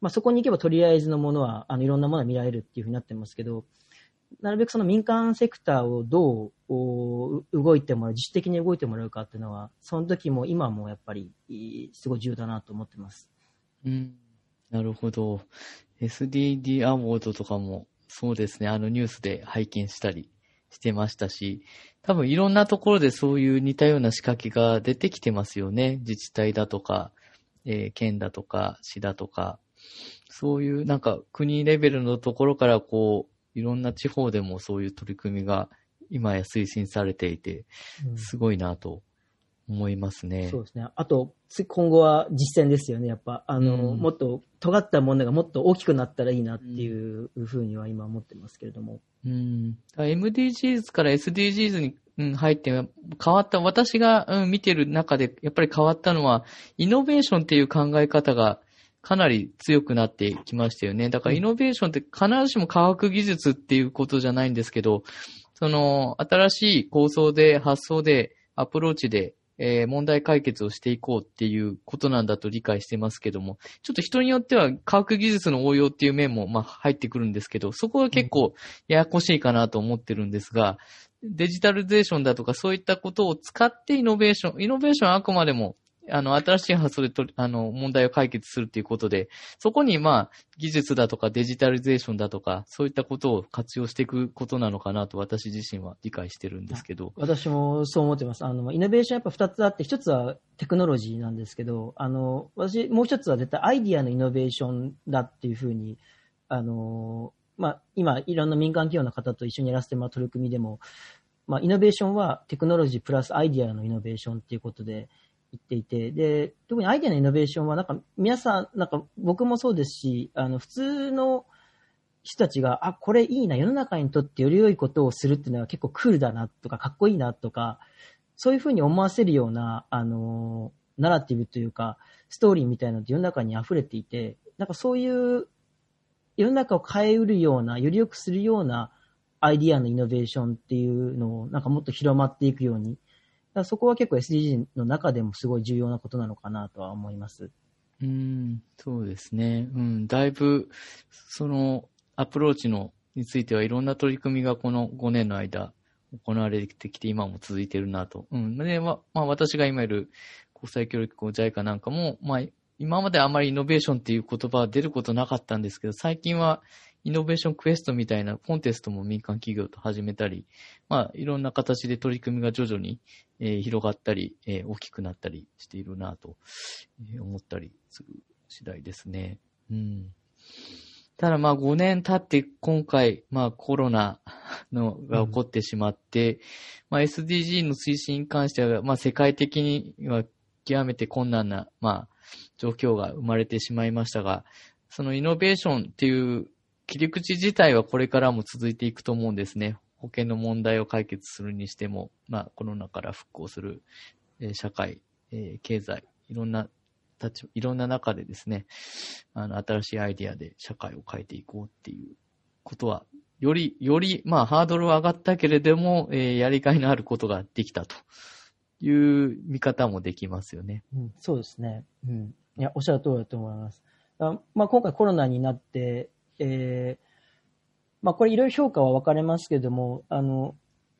まあそこに行けばとりあえずのものは、あの、いろんなものが見られるっていうふうになってますけど、なるべくその民間セクターをどう動いてもらう、自主的に動いてもらうかっていうのは、その時も今もやっぱり、すごい重要だなと思ってます。うん。なるほど。SDD アワードとかも、そうですね、あのニュースで拝見したりしてましたし、多分いろんなところでそういう似たような仕掛けが出てきてますよね。自治体だとか、えー、県だとか、市だとか、そういうなんか国レベルのところからこう、いろんな地方でもそういう取り組みが今や推進されていて、すごいなと思いますね。そうですね。あと、今後は実践ですよね、やっぱ。あの、うん、もっと尖ったものがもっと大きくなったらいいなっていうふうには今思ってますけれども。うん。MDGs から SDGs に、うん、入って変わった、私が、うん、見てる中でやっぱり変わったのは、イノベーションっていう考え方がかなり強くなってきましたよね。だからイノベーションって必ずしも科学技術っていうことじゃないんですけど、その新しい構想で発想でアプローチでえー、問題解決をしていこうっていうことなんだと理解してますけども、ちょっと人によっては科学技術の応用っていう面もまあ入ってくるんですけど、そこは結構ややこしいかなと思ってるんですが、デジタルゼーションだとかそういったことを使ってイノベーション、イノベーションはあくまでもあの、新しい発想でとあの、問題を解決するということで、そこにまあ、技術だとかデジタルゼーションだとか、そういったことを活用していくことなのかなと私自身は理解してるんですけど。私もそう思ってます。あの、イノベーションやっぱ二つあって、一つはテクノロジーなんですけど、あの、私、もう一つは絶対アイディアのイノベーションだっていうふうに、あの、まあ、今、いろんな民間企業の方と一緒にやらせてもらう取り組みでも、まあ、イノベーションはテクノロジープラスアイディアのイノベーションっていうことで、言っていて、で、特にアイデアのイノベーションは、なんか皆さん、なんか僕もそうですし、あの、普通の、人たちが、あ、これいいな、世の中にとってより良いことをするっていうのは結構クールだなとか、かっこいいなとか、そういうふうに思わせるような、あの、ナラティブというか、ストーリーみたいなのって世の中に溢れていて、なんかそういう世の中を変えうるような、より良くするようなアイディアのイノベーションっていうのをなんかもっと広まっていくように、だそこは結構 SDG の中でもすごい重要なことなのかなとは思います。うん、そうですね。うん、だいぶ、そのアプローチのについてはいろんな取り組みがこの5年の間行われてきて今も続いてるなと。うん。で、ま、まあ私が今いる国際協力校 JICA なんかも、まあ今まであまりイノベーションっていう言葉は出ることなかったんですけど、最近はイノベーションクエストみたいなコンテストも民間企業と始めたり、まあ、いろんな形で取り組みが徐々に、えー、広がったり、えー、大きくなったりしているなと、えー、思ったりする次第ですね。うん。ただまあ5年経って今回、まあコロナのが起こってしまって、うん、まあ SDG の推進に関しては、まあ世界的には極めて困難な、まあ状況が生まれてしまいましたが、そのイノベーションっていう切り口自体はこれからも続いていくと思うんですね。保険の問題を解決するにしても、まあコロナから復興する、えー、社会、えー、経済、いろんな立いろんな中でですね、あの、新しいアイディアで社会を変えていこうっていうことは、より、より、まあ、ハードルは上がったけれども、えー、やりがいのあることができたという見方もできますよね。うん、そうですね。うん。いや、おっしゃる通りだと思います。あまあ、今回コロナになって、えー、まあ、これいろいろ評価は分かれますけども、あの、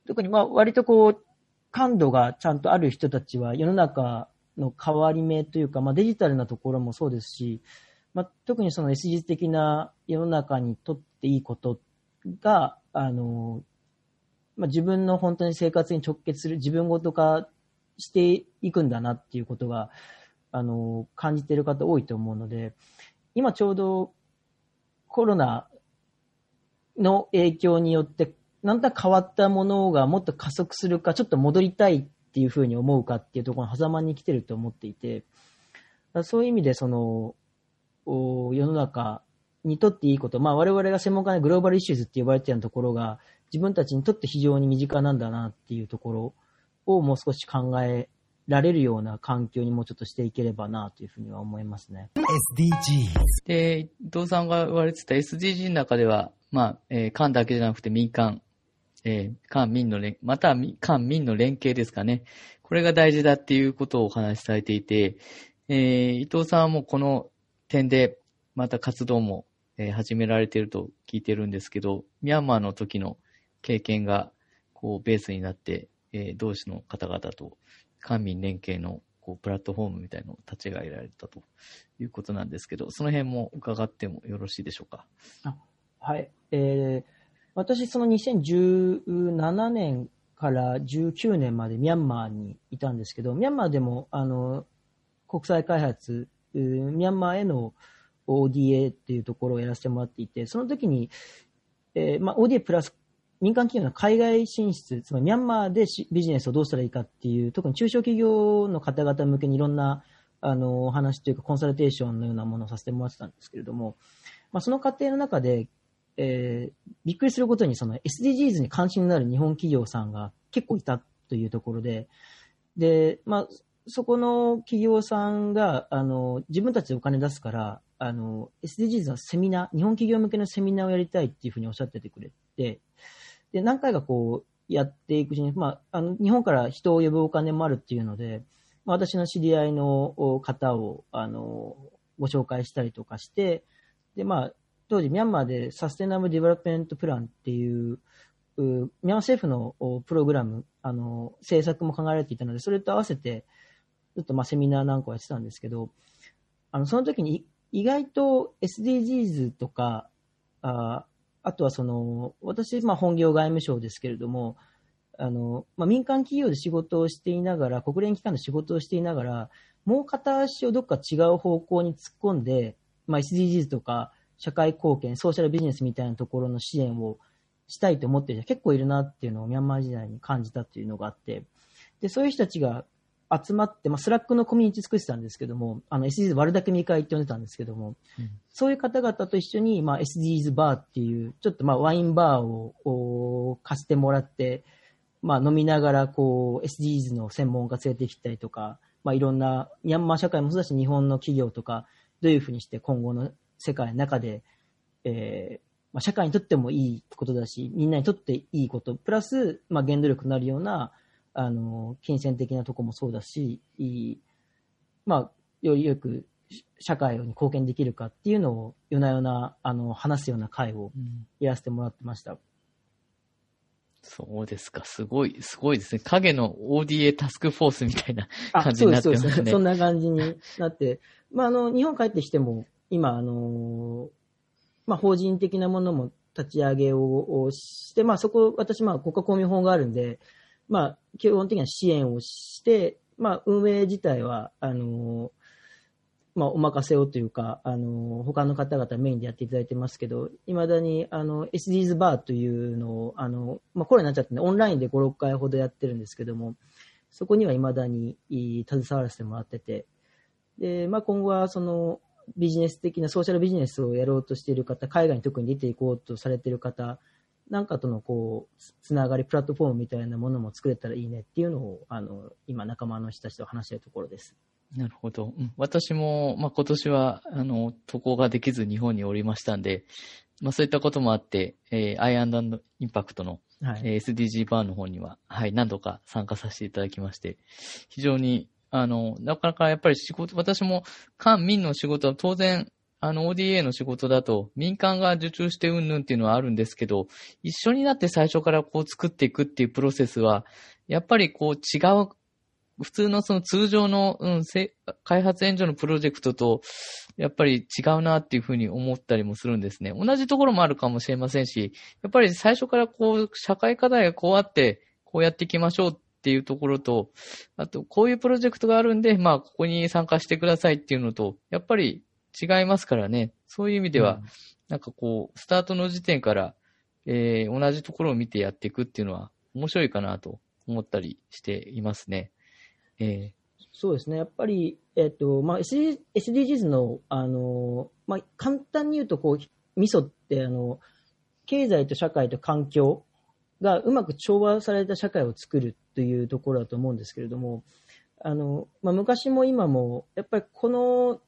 特にまあ、割とこう、感度がちゃんとある人たちは世の中の変わり目というか、まあ、デジタルなところもそうですし、まあ、特にその SG 的な世の中にとっていいことが、あの、まあ、自分の本当に生活に直結する自分ごと化していくんだなっていうことが、あの、感じている方多いと思うので、今ちょうどコロナの影響によって、なんだ変わったものがもっと加速するか、ちょっと戻りたいっていうふうに思うかっていうところの狭間に来てると思っていて、そういう意味でその、世の中にとっていいこと、まあ我々が専門家でグローバルイシューズって呼ばれてるところが、自分たちにとって非常に身近なんだなっていうところをもう少し考えられるような環境にもうちょっとしていければなというふうには思いますね。SDGs。で、伊藤さんが言われてた SDG の中では、まあ、えー、官だけじゃなくて民間、えー、官民の連、または官民の連携ですかね。これが大事だっていうことをお話しされていて、えー、伊藤さんもこの点でまた活動も、えー、始められていると聞いてるんですけど、ミャンマーの時の経験がこうベースになって、えー、同志の方々と官民連携のこうプラットフォームみたいなのを立ち上げられたということなんですけど、その辺も伺ってもよろしいでしょうか？あはい。えー、私、その2017年から19年までミャンマーにいたんですけど、ミャンマーでも、あの、国際開発、ミャンマーへの ODA っていうところをやらせてもらっていて、その時に、えーまあ、ODA プラス民間企業の海外進出、つまりミャンマーでビジネスをどうしたらいいかっていう、特に中小企業の方々向けにいろんなあのお話というかコンサルテーションのようなものをさせてもらってたんですけれども、まあ、その過程の中で、えー、びっくりすることにその SDGs に関心のある日本企業さんが結構いたというところで、で、まあ、そこの企業さんが、あの、自分たちでお金出すから、あの、SDGs のセミナー、日本企業向けのセミナーをやりたいっていうふうにおっしゃっててくれて、で、何回かこう、やっていくうちに、まあ、あの、日本から人を呼ぶお金もあるっていうので、まあ、私の知り合いの方を、あの、ご紹介したりとかして、で、まあ、当時ミャンマーでサステナブルディベロップメントプランっていう、ミャンマー政府のプログラム、あの、政策も考えられていたので、それと合わせて、ちょっとまあセミナーなんかをやってたんですけど、あの、その時に意外と SDGs とか、ああとはその、私、まあ本業外務省ですけれども、あの、まあ民間企業で仕事をしていながら、国連機関で仕事をしていながら、もう片足をどっか違う方向に突っ込んで、まあ SDGs とか、社会貢献、ソーシャルビジネスみたいなところの支援をしたいと思ってる人結構いるなっていうのをミャンマー時代に感じたっていうのがあって、で、そういう人たちが集まって、まあ、 Slack のコミュニティ作ってたんですけども、あの、SDGs 悪だくみ会って呼んでたんですけども、うん。そういう方々と一緒に、まあ、SDGs バーっていう、ちょっとまあ、ワインバーをお貸してもらって、まあ、飲みながら、こう、SDGs の専門家連れてきたりとか、まあ、いろんな、ミャンマー社会もそうだし、日本の企業とか、どういうふうにして今後の世界の中で、えーまあ、社会にとってもいいことだし、みんなにとっていいこと、プラス、まあ、原動力になるような、あの、金銭的なとこもそうだし、まあ、よりよく社会に貢献できるかっていうのを夜な夜な、あの、話すような会をうんやらせてもらってました。そうですか。すごい、すごいですね。影の ODA タスクフォースみたいな。あ、感じになってますねそうです。そんな感じになって、まあ、あの、日本帰ってきても、今、あの、まあ、法人的なものも立ち上げををして、まあ、そこ、私、まあ、国家公務員法があるんで、まあ、基本的には支援をして、まあ、運営自体は、あの、まあ、お任せをというか、あの、他の方々メインでやっていただいてますけど、いまだに、あの、SDGs バーというのを、あの、まあ、コロナになっちゃってね、オンラインで5、6回ほどやってるんですけども、そこには未だにい携わらせてもらってて、で、まあ、今後はそのビジネス的なソーシャルビジネスをやろうとしている方、海外に特に出ていこうとされている方なんかとのこう、つつながり、プラットフォームみたいなものも作れたらいいねっていうのを、あの、今仲間の人たちと話しているところです。なるほど。うん私も、まあ、今年は、あの、渡航ができず日本におりましたんで、まあ、そういったこともあって、えー、アイアンドインパクトの、はい。えー SDG バーの方には、はい、何度か参加させていただきまして、非常に、あの、なかなかやっぱり仕事、私も官民の仕事は当然、あの、ODA の仕事だと、民間が受注してうんぬんっていうのはあるんですけど、一緒になって最初からこう作っていくっていうプロセスは、やっぱりこう違う、普通のその通常の、うん、開発援助のプロジェクトと、やっぱり違うなっていうふうに思ったりもするんですね。同じところもあるかもしれませんし、やっぱり最初からこう、社会課題がこうあって、こうやっていきましょうっていうところと、あと、こういうプロジェクトがあるんで、まあ、ここに参加してくださいっていうのと、やっぱり違いますからね。そういう意味では、なんかこう、スタートの時点から、えー同じところを見てやっていくっていうのは面白いかなと思ったりしていますね。えそうですね。やっぱり、えっ、と、まあ、SD SDGs の、あの、まあ、簡単に言うと、こう、ミソって、あの、経済と社会と環境がうまく調和された社会を作るというところだと思うんですけれども、あの、まあ、昔も今も、やっぱりこの、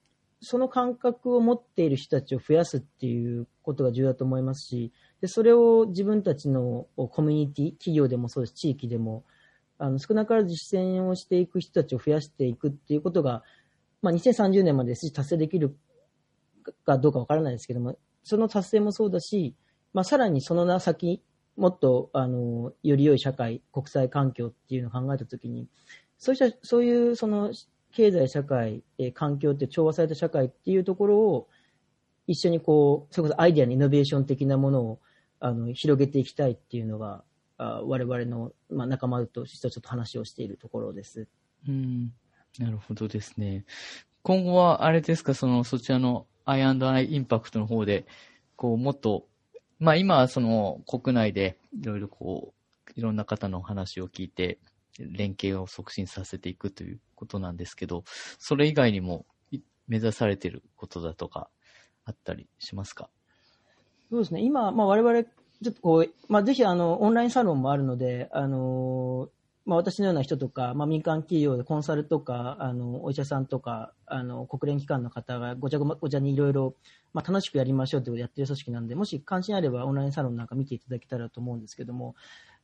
その感覚を持っている人たちを増やすっていうことが重要だと思いますし、で、それを自分たちのコミュニティ、企業でもそうです、地域でも、あの、少なからず実践をしていく人たちを増やしていくっていうことが、まあ、2030年まで達成できるかどうかわからないですけども、その達成もそうだし、まあ、さらにその先、もっと、あの、より良い社会、国際環境っていうのを考えたときに、そうした、そういう、その、経済、社会、えー環境って調和された社会っていうところを、一緒にこう、それこそアイデアのイノベーション的なものを、あの、広げていきたいっていうのが、あ我々の、まあ、仲間としてちょっと話をしているところです。うん。なるほどですね。今後は、あれですか、その、そちらの I&I インパクトの方で、こう、もっと、まあ今はその国内でいろいろこう、いろんな方の話を聞いて、連携を促進させていくということなんですけど、それ以外にも目指されていることだとか、あったりしますか？そうですね。今、まあ、我々、ちょっとこう、まあ、ぜひ、あの、オンラインサロンもあるので、あの、まあ、私のような人とか、まあ、民間企業でコンサルとか、あの、お医者さんとか、あの、国連機関の方がごちゃごちゃにいろいろ、まあ、楽しくやりましょうということをやってる組織なんで、もし関心あればオンラインサロンなんか見ていただけたらと思うんですけども、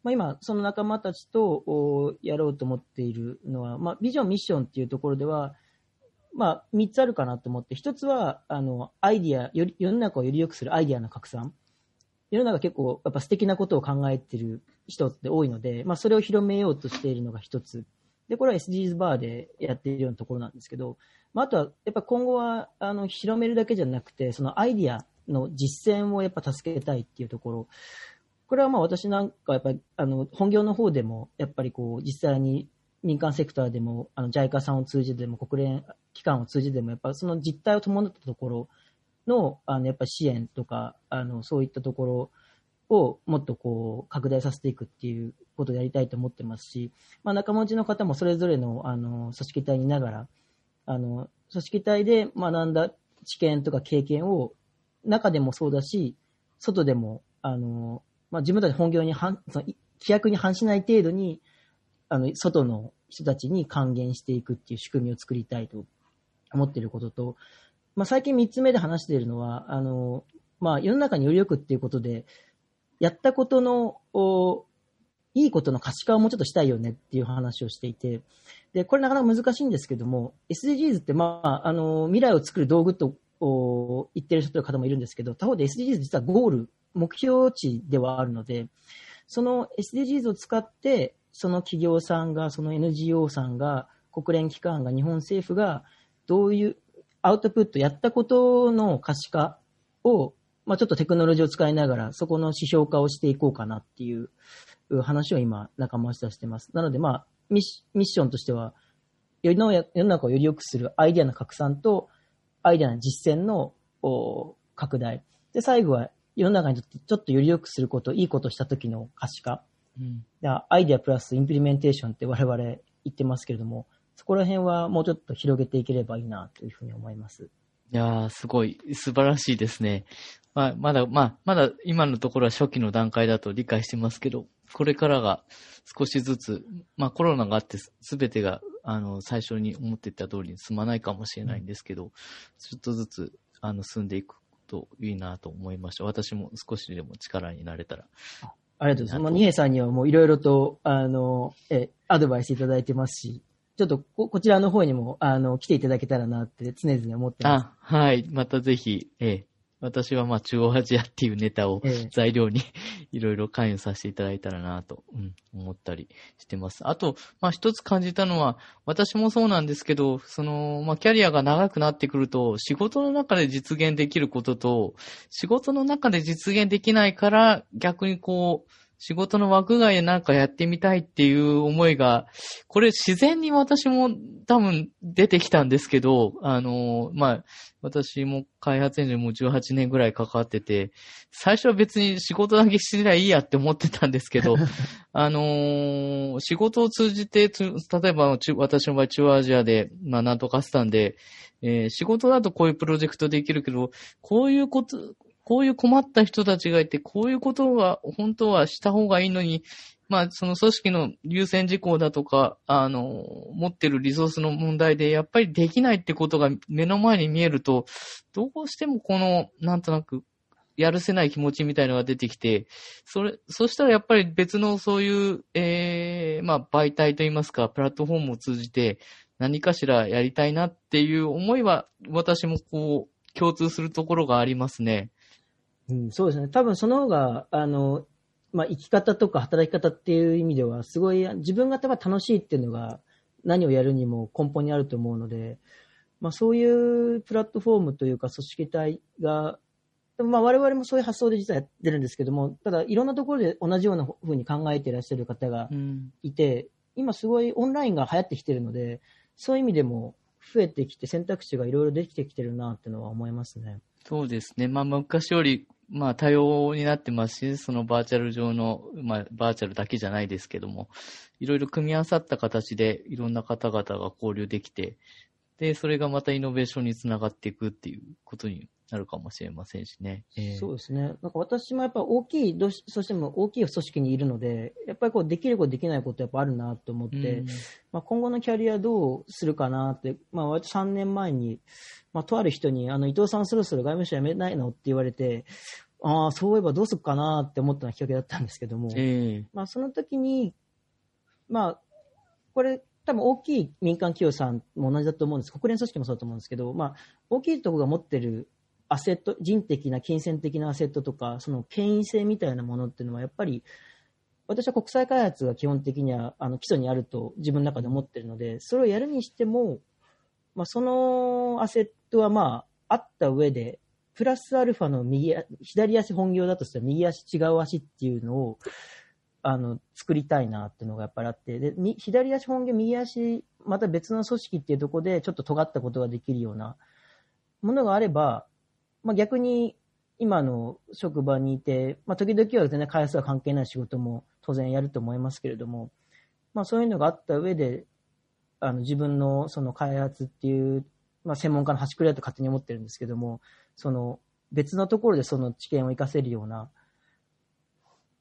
まあ、今、その仲間たちとやろうと思っているのは、まあ、ビジョン、ミッションっていうところでは、まあ、3つあるかなと思って、1つは、あの、アイディア、より世の中をより良くするアイディアの拡散。世の中結構、やっぱ素敵なことを考えてる人って多いので、まあ、それを広めようとしているのが1つ。で、これは SDGs バーでやっているようなところなんですけど、まあ、あとは、やっぱ今後は、あの、広めるだけじゃなくて、そのアイディアの実践をやっぱ助けたいっていうところ。これはまあ私なんかやっぱり、あの、本業の方でも、やっぱりこう、実際に民間セクターでも、あの、JICA さんを通じてでも、国連機関を通じてでも、やっぱその実態を伴ったところの、あの、やっぱ支援とか、あの、そういったところをもっとこう拡大させていくっていうことをやりたいと思ってますし、まあ、仲間内の方もそれぞれのあの組織体にいながら、あの組織体で学んだ知見とか経験を中でもそうだし、外でも、あの、まあ、自分たち本業に反、その規約に反しない程度に、あの、外の人たちに還元していくっていう仕組みを作りたいと思っていることと、まあ、最近三つ目で話しているのは、あの、まあ、世の中によりよくっていうことで、やったことの、おいいことの可視化をもうちょっとしたいよねっていう話をしていて、で、これなかなか難しいんですけども、SDGs ってまあ、あの、未来を作る道具と言ってる人という方もいるんですけど、他方で SDGs 実はゴール、目標値ではあるので、その SDGs を使って、その企業さんが、その NGO さんが、国連機関が、日本政府が、どういうアウトプット、やったことの可視化を、まあ、ちょっとテクノロジーを使いながら、そこの指標化をしていこうかなっていう話を今、仲間下してます。なので、まあ、ミッションとしては、世の中をより良くするアイデアの拡散と、アイデアの実践の拡大。で、最後は世の中にとってちょっとより良くすること、いいことした時の可視化。うん、アイデアプラスインプリメンテーションって我々言ってますけれども、そこら辺はもうちょっと広げていければいいなというふうに思います。いやー、すごい、素晴らしいですね。まあ、まだ、まあ、まだ今のところは初期の段階だと理解してますけど、これからが少しずつ、まあコロナがあって全てが、あの、最初に思ってた通りに進まないかもしれないんですけど、うん、ちょっとずつ、あの、進んでいくといいなと思いました。私も少しでも力になれたら。ありがとうございます。ニヘさんにはもういろいろと、あの、え、アドバイスいただいてますし、ちょっとこ、こちらの方にも、あの、来ていただけたらなって常々思ってます。あ、はい。またぜひ、ええ、私はまあ中央アジアっていうネタを材料に、<laughs> いろいろ関与させていただいたらなと、うん、思ったりしてます。あと、まあ一つ感じたのは、私もそうなんですけど、その、まあキャリアが長くなってくると、仕事の中で実現できることと、仕事の中で実現できないから、逆にこう、仕事の枠外でなんかやってみたいっていう思いが、これ自然に私も多分出てきたんですけど、あの、まあ、私も開発エンジンも18年ぐらい関わってて、最初は別に仕事だけしてりゃいいやって思ってたんですけど、<laughs> あの仕事を通じて、例えば私の場合中央アジアで、まあなんとかスタンで、えー、仕事だとこういうプロジェクトできるけど、こういうこと、こういう困った人たちがいて、こういうことが本当はした方がいいのに、まあ、その組織の優先事項だとか、あの、持ってるリソースの問題で、やっぱりできないってことが目の前に見えると、どうしてもこの、なんとなく、やるせない気持ちみたいのが出てきて、それ、そしたらやっぱり別のそういう、ええー、まあ、媒体といいますか、プラットフォームを通じて、何かしらやりたいなっていう思いは、私もこう、共通するところがありますね。うん、そうですね。多分その方が、あの、まあ、生き方とか働き方っていう意味では、すごい自分が多分楽しいっていうのが何をやるにも根本にあると思うので、まあ、そういうプラットフォームというか組織体が、まあ、我々もそういう発想で実はやってるんですけども、ただいろんなところで同じようなふうに考えていらっしゃる方がいて、うん、今すごいオンラインが流行ってきてるので、そういう意味でも増えてきて選択肢がいろいろできてきてるなっていうのは思いますね。そうですね。まあ、昔よりまあ多様になってますし、そのバーチャル上の、まあバーチャルだけじゃないですけども、いろいろ組み合わさった形でいろんな方々が交流できて、で、それがまたイノベーションにつながっていくっていうことになるかもしれませんしね。えー、そうですね。なんか私もやっぱ大きい、どうそしても大きい組織にいるので、やっぱりこうできることできないことやっぱあるなと思って、うん、まあ今後のキャリアどうするかなって、まあ私3年前に、まあ、とある人に、あの、伊藤さんそろそろ外務省辞めないのって言われて、ああ、そういえばどうすっかなって思ったのがきっかけだったんですけども、えー、まあ、その時に、まあ、これ、多分大きい民間企業さんも同じだと思うんです。国連組織もそうだと思うんですけど、まあ、大きいところが持ってるアセット、人的な、金銭的なアセットとか、その権威性みたいなものっていうのは、やっぱり、私は国際開発が基本的にはあの基礎にあると自分の中で思ってるので、それをやるにしても、まあ、そのアセットはまあ、あった上で、プラスアルファの右、左足本業だとしたら右足違う足っていうのを、あの、作りたいなっていうのがやっぱりあって、で、左足本業、右足、また別の組織っていうところでちょっと尖ったことができるようなものがあれば、まあ逆に、今の職場にいて、まあ、時々は全然開発は関係ない仕事も当然やると思いますけれども、まあ、そういうのがあった上で、あの自分のその開発っていう、まあ、専門家の端くれだと勝手に思ってるんですけども、その別のところでその知見を活かせるような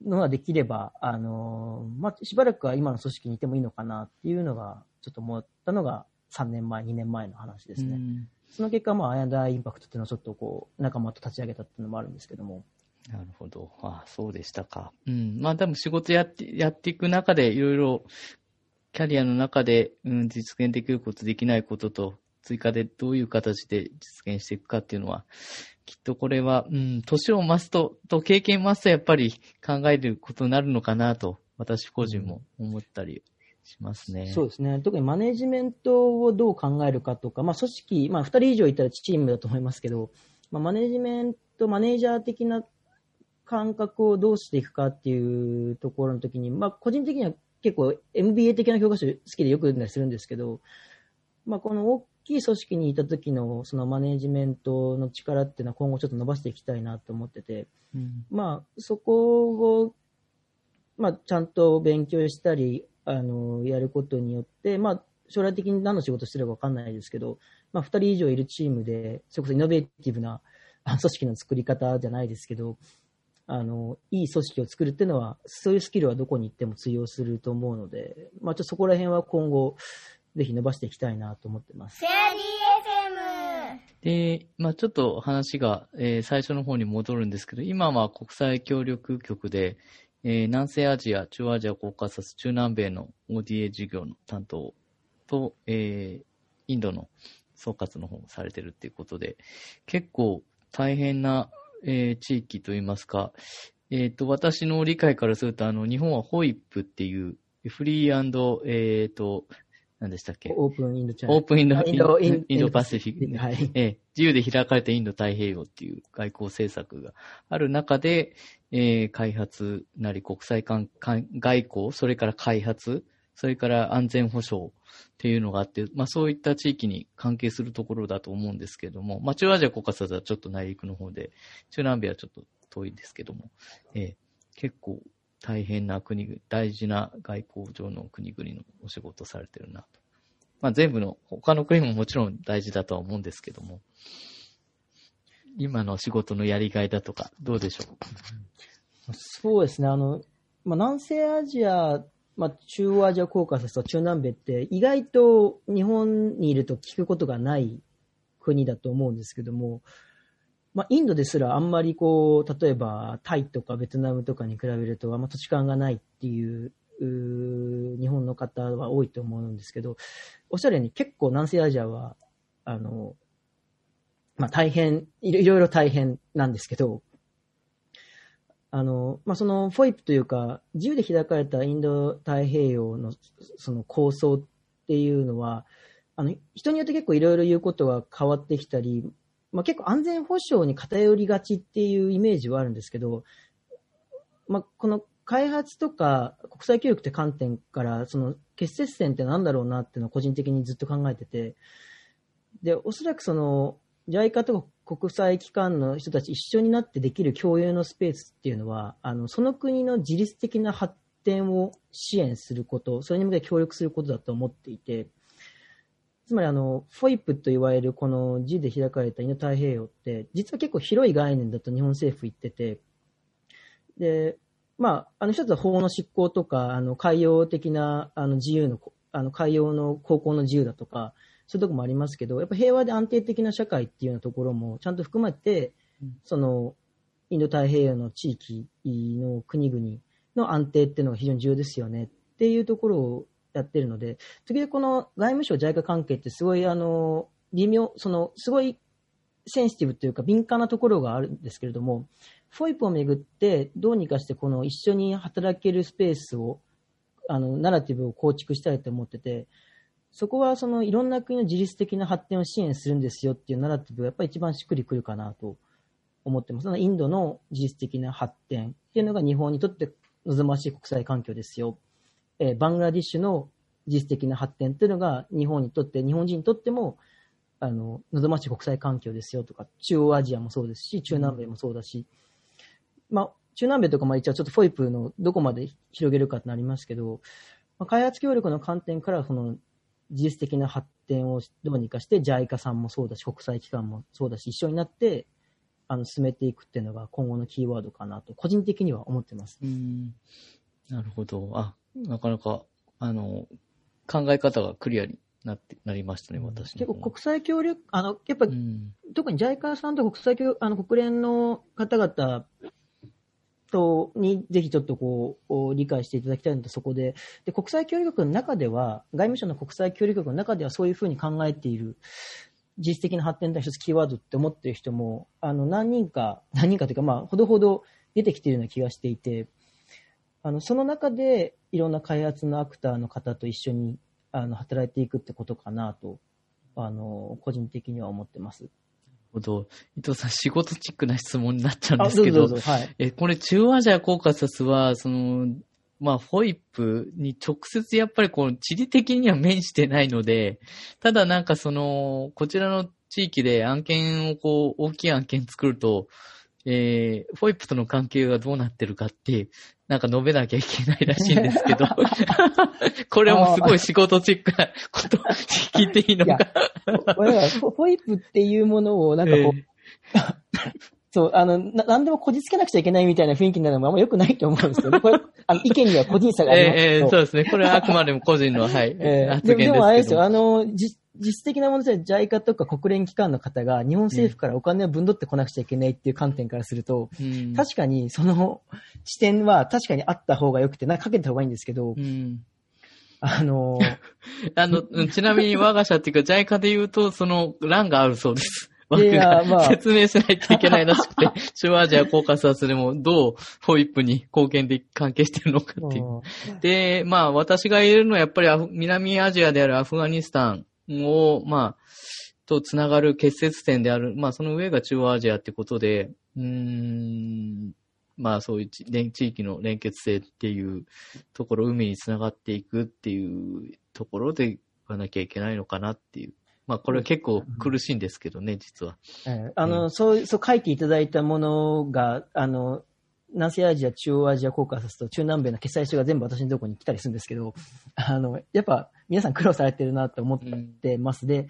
のができれば、あの、まあ、しばらくは今の組織にいてもいいのかなっていうのが、ちょっと思ったのが3年前、2年前の話ですね。うんその結果、まあ、アイアンダーインパクトっていうのをちょっとこう、仲間と立ち上げたっていうのもあるんですけども。なるほど。あそうでしたか。うん。まあ、多分仕事やって、やっていく中で、いろいろ、キャリアの中で、うん、実現できること、できないことと、追加でどういう形で実現していくかっていうのは、きっとこれは、うん、年を増すと、と経験増すとやっぱり考えることになるのかなと、私個人も思ったりしますね。そうですね。特にマネジメントをどう考えるかとか、まあ、組織、まあ、2人以上いたらチームだと思いますけど、まあ、マネジメント、マネージャー的な感覚をどうしていくかっていうところの時に、まあ、個人的には結構 MBA 的な教科書好きでよく読んだりするんですけど、まあ、この大きい組織にいた時のそのマネジメントの力っていうのは今後ちょっと伸ばしていきたいなと思ってて、うん。まあ、そこを、まあ、ちゃんと勉強したり、あの、やることによって、まあ、将来的に何の仕事してるかわかんないですけど、まあ、二人以上いるチームで、それこそイノベーティブなあ組織の作り方じゃないですけど、あの、いい組織を作るっていうのは、そういうスキルはどこに行っても通用すると思うので、まあ、ちょっとそこら辺は今後、ぜひ伸ばしていきたいなと思ってます。で、まあちょっと話が、えー最初の方に戻るんですけど、今は国際協力局で、えー南西アジア、中アジア、コーカサス、中南米の ODA 事業の担当と、えーインドの総括の方もされてるっていうことで、結構大変な、えー地域といいますか、えっ、と、私の理解からすると、あの、日本はホイップっていう、フリーえっ、と、何でしたっけ？オープンインドチャイナ。オープンインド、インドインインドパシフィック。はい。ええ、自由で開かれたインド太平洋っていう外交政策がある中で、えー開発なり国際関関外交、それから開発、それから安全保障っていうのがあって、まあそういった地域に関係するところだと思うんですけども、まあ中央アジアコーカサスはちょっと内陸の方で、中南米はちょっと遠いですけども、ええ。結構大変な国、大事な外交上の国々のお仕事をされてるなと。まあ全部の、他の国ももちろん大事だとは思うんですけども、今の仕事のやりがいだとか、どうでしょう？そうですね。あの、まあ、南西アジア、まあ、中央アジアコーカサスと中南米って意外と日本にいると聞くことがない国だと思うんですけども、まあ、インドですらあんまりこう、例えばタイとかベトナムとかに比べるとあんま土地勘がないっていう、日本の方は多いと思うんですけど、おっしゃるように結構南西アジアは、あの、まあ、大変、いろいろいろ大変なんですけど、あの、まあ、その、フォイプというか、自由で開かれたインド太平洋の、その構想っていうのは、あの、人によって結構いろいろ言うことは変わってきたり、まあ、結構安全保障に偏りがちっていうイメージはあるんですけど、まあ、この開発とか国際協力って観点から、その結節点ってなんだろうなっていうのを個人的にずっと考えてて、で、おそらくその、JICA とか国際機関の人たち一緒になってできる共有のスペースっていうのは、あの、その国の自律的な発展を支援すること、それに向けて協力することだと思っていて、つまりあの、フォイプといわれるこの自由で開かれたインド太平洋って、実は結構広い概念だと日本政府言ってて、で、まあ、あの一つは法の執行とか、あの海洋的なあの自由の、あの海洋の航行の自由だとか、そういうところもありますけど、やっぱ平和で安定的な社会っていうようなところもちゃんと含めて、その、インド太平洋の地域の国々の安定っていうのが非常に重要ですよねっていうところをやってるので、時々この外務省 JICA 関係ってすごいあの、微妙、その、すごいセンシティブというか敏感なところがあるんですけれども、フォイプをめぐってどうにかしてこの一緒に働けるスペースを、あの、ナラティブを構築したいと思ってて、そこはそのいろんな国の自律的な発展を支援するんですよっていうナラティブがやっぱり一番しっくりくるかなと思ってます。そのインドの自律的な発展っていうのが日本にとって望ましい国際環境ですよ。えーバングラディッシュの自律的な発展っていうのが日本にとって、日本人にとっても、あの、望ましい国際環境ですよとか、中央アジアもそうですし、中南米もそうだし、まあ、中南米とかまあ一応ちょっとフォイプのどこまで広げるかってなりますけど、まあ、開発協力の観点からその技術的な発展をどうにかして、JICA さんもそうだし、国際機関もそうだし、一緒になって、あの、進めていくっていうのが今後のキーワードかなと、個人的には思ってます。うん。なるほど。あ、なかなか、あの、考え方がクリアになって、なりましたね、私。結構国際協力、あの、やっぱうん。特に JICA さんと国際協あの国連の方々とにぜひちょっとこう理解していただきたいのとそこでで国際協力の中では外務省の国際協力の中ではそういうふうに考えている実質的な発展の一つキーワードって思っている人もあの何人か何人かというかまあほどほど出てきているような気がしていてあのその中でいろんな開発のアクターの方と一緒にあの働いていくってことかなとあの個人的には思ってます。ほど。伊藤さん、仕事チックな質問になっちゃうんですけど、ど。はい。え、これ中央アジアコーカサスは、その、まあ、フォイップに直接やっぱりこう、地理的には面してないので、ただなんかその、こちらの地域で案件をこう、大きい案件作ると、えー、フォイップとの関係がどうなってるかって、なんか述べなきゃいけないらしいんですけど、<laughs> これはもうすごい仕事チックなこと聞いていいのか。フォイップっていうものを、なんかこう、えそう、あの、な、なんでもこじつけなくちゃいけないみたいな雰囲気になるのもあんま良くないと思うんですよね。これ、あの、意見には個人差ーがありますけど。えーえーそうですね。これはあくまでも個人の、はい、えー発でも、で言ですけど。もあれですよ、あの、実実質的なもので JICA とか国連機関の方が日本政府からお金を分取ってこなくちゃいけないっていう観点からすると、うん確かにその視点は確かにあった方が良くて、なんかかけた方がいいんですけど、うんあの、<laughs> あの、うんちなみに我が社っていうか、JICA で言うと、その欄があるそうです。枠がまあ説明しないといけないらしくて、中央アジアコーカサスでもどうフォイップに貢献で関係してるのかっていう。うんで、まあ私が言えるのはやっぱり南アジアであるアフガニスタンを、まあ、とつながる結節点である、まあその上が中央アジアってことで、うーん、まあそういう地域の連結性っていうところ、海につながっていくっていうところで言わなきゃいけないのかなっていう。まあこれは結構苦しいんですけどね、実は。えーあの、そう、そう書いていただいたものが、あの、南西アジア、中央アジア、コーカサスと中南米の決済書が全部私のところに来たりするんですけど、あの、やっぱ皆さん苦労されてるなと思ってます。で、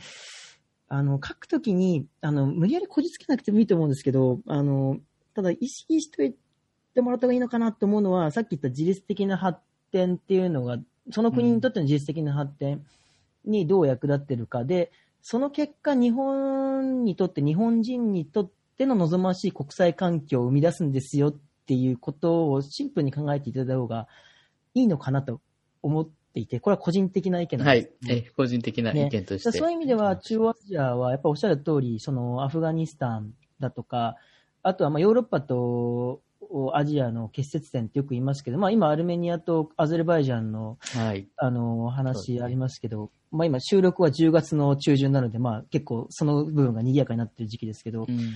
あの、書くときに、あの、無理やりこじつけなくてもいいと思うんですけど、あの、ただ意識しておいてもらった方がいいのかなと思うのは、さっき言った自律的な発展っていうのが、その国にとっての自律的な発展にどう役立ってるかで、その結果、日本にとって、日本人にとっての望ましい国際環境を生み出すんですよっていうことをシンプルに考えていただいた方がいいのかなと思っていて、これは個人的な意見なんはですい。え個人的な意見として。そういう意味では、中央アジアは、やっぱおっしゃる通り、そのアフガニスタンだとか、あとはまあヨーロッパとアジアの結節点ってよく言いますけど、まあ今アルメニアとアゼルバイジャンのはい。あの話ありますけど、まあ今収録は10月の中旬なので、まあ結構その部分が賑やかになっている時期ですけど、うん。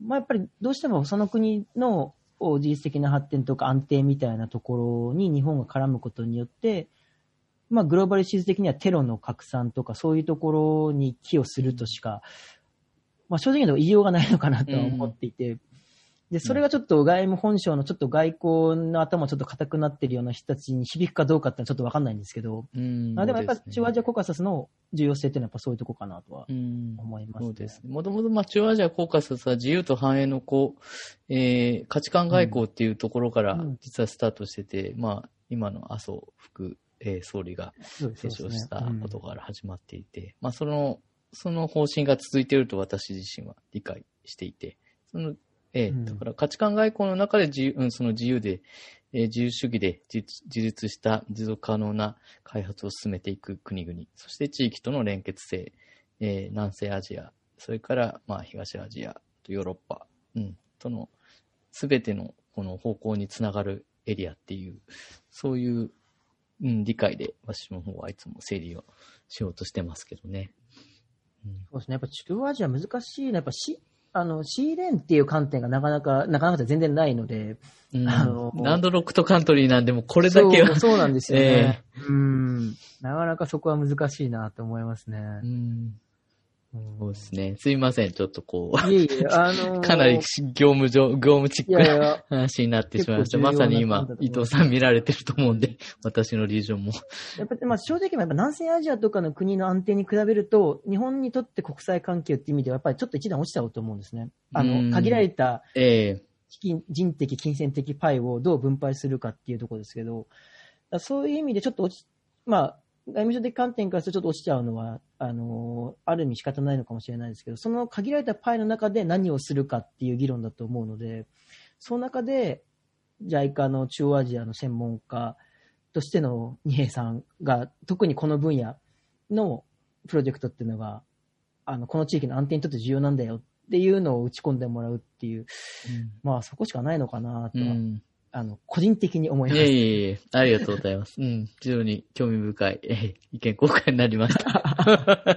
まあやっぱりどうしてもその国のお自律的な発展とか安定みたいなところに日本が絡むことによって、まあグローバルシーズ的にはテロの拡散とかそういうところに寄与するとしか、まあ正直なところ言いようがないのかなとは思っていて、で、それがちょっと外務本省のちょっと外交の頭ちょっと硬くなってるような人たちに響くかどうかってちょっとわかんないんですけど、うん。あでもやっぱ中央アジアコーカサスの重要性っていうのはやっぱそういうとこかなとはうん思います、ね。そうですね。もともと、まあ、中央アジアコーカサスは自由と繁栄のこう、えー、価値観外交っていうところからうん。実はスタートしてて、まあ、今の麻生副、えー総理が提唱したうんことから始まっていて、まあ、その、その方針が続いていると私自身は理解していて、その、えーうんだから価値観外交の中で自由、うん、その自由で、えー自由主義で自自立した持続可能な開発を進めていく国々、そして地域との連結性、えー南西アジア、それから、まあ、東アジアとヨーロッパ、うん、との、すべてのこの方向につながるエリアっていう、そういう、うん、理解で、私の方はいつも整理をしようとしてますけどね。うんそうですね。やっぱ中央アジア難しいな。やっぱし、あの、シーレーンっていう観点がなかなか、なかなか全然ないので。うんあのランドロックトカントリーなんでもこれだけはそう、そうなんですよね。<laughs> うん。なかなかそこは難しいなと思いますね。うんそうですね。すいません。ちょっとこう、いえいえ、あのー <laughs> かなり業務上、業務チッいクな話になってしまいました。まさに今伊藤さん見られてると思うんで、<laughs> 私のリージョンも。やっぱり、まあ、正直やっぱ南西アジアとかの国の安定に比べると、日本にとって国際関係っていう意味では、やっぱりちょっと一段落ちちゃうと思うんですね。あうんの、限られたええ金人的、金銭的パイをどう分配するかっていうところですけど、そういう意味でちょっと落ち、まあ、外務省的観点からするとちょっと落ちちゃうのは、あの、ある意味仕方ないのかもしれないですけど、その限られたパイの中で何をするかっていう議論だと思うので、その中で、JICA の中央アジアの専門家としての二平さんが、特にこの分野のプロジェクトっていうのが、あの、この地域の安定にとって重要なんだよっていうのを打ち込んでもらうっていう、まあそこしかないのかなとは、うん。あの、個人的に思います。いえいえいえ、ありがとうございます。うん。非常に興味深い、えー意見交換になりました。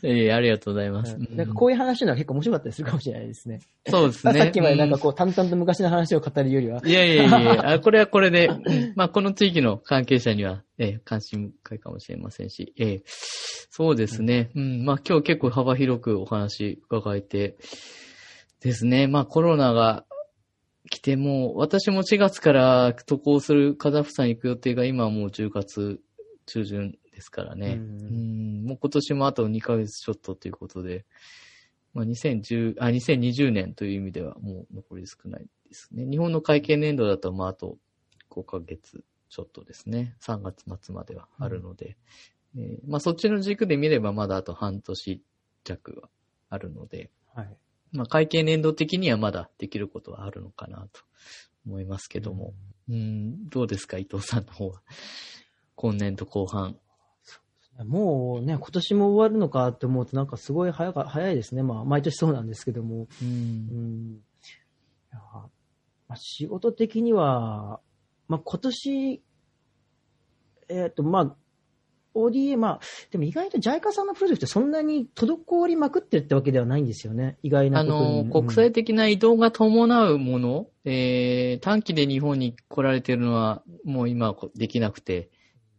<laughs> ええありがとうございます。うんなんかこういう話のは結構面白かったりするかもしれないですね。そうですね。さっきまでなんかこう淡々と昔の話を語るよりは、いやいやいや <laughs> あこれはこれで、うんまあ、この地域の関係者には、えー関心深いかもしれませんし、えーそうですね。うん、まあ、今日結構幅広くお話伺えて、ですね。まあ、コロナが来ても、私も4月から渡航するカザフスタンに行く予定が今はもう10月中旬ですからね。ううんん、もう今年もあと2ヶ月ちょっとということで、まあ、2010あ2020年という意味ではもう残り少ないですね。日本の会計年度だと、まあ、あと5ヶ月ちょっとですね。3月末まではあるので、えーまあ、そっちの軸で見ればまだあと半年弱はあるので、はい。まあ、会計年度的にはまだできることはあるのかなと思いますけども。うん、どうですか、伊藤さんの方は。今年度後半。もうね、今年も終わるのかって思うとなんかすごい早か早いですね。まあ、毎年そうなんですけども。う。うんん。いやまあ、仕事的には、まあ、今年、えっ、と、まあ、ODA、まあ、でも意外と JICA さんのプロジェクトそんなに滞りまくってるってわけではないんですよね。意外なあ。の、国際的な移動が伴うもの、えー、短期で日本に来られてるのは、もう今できなくて、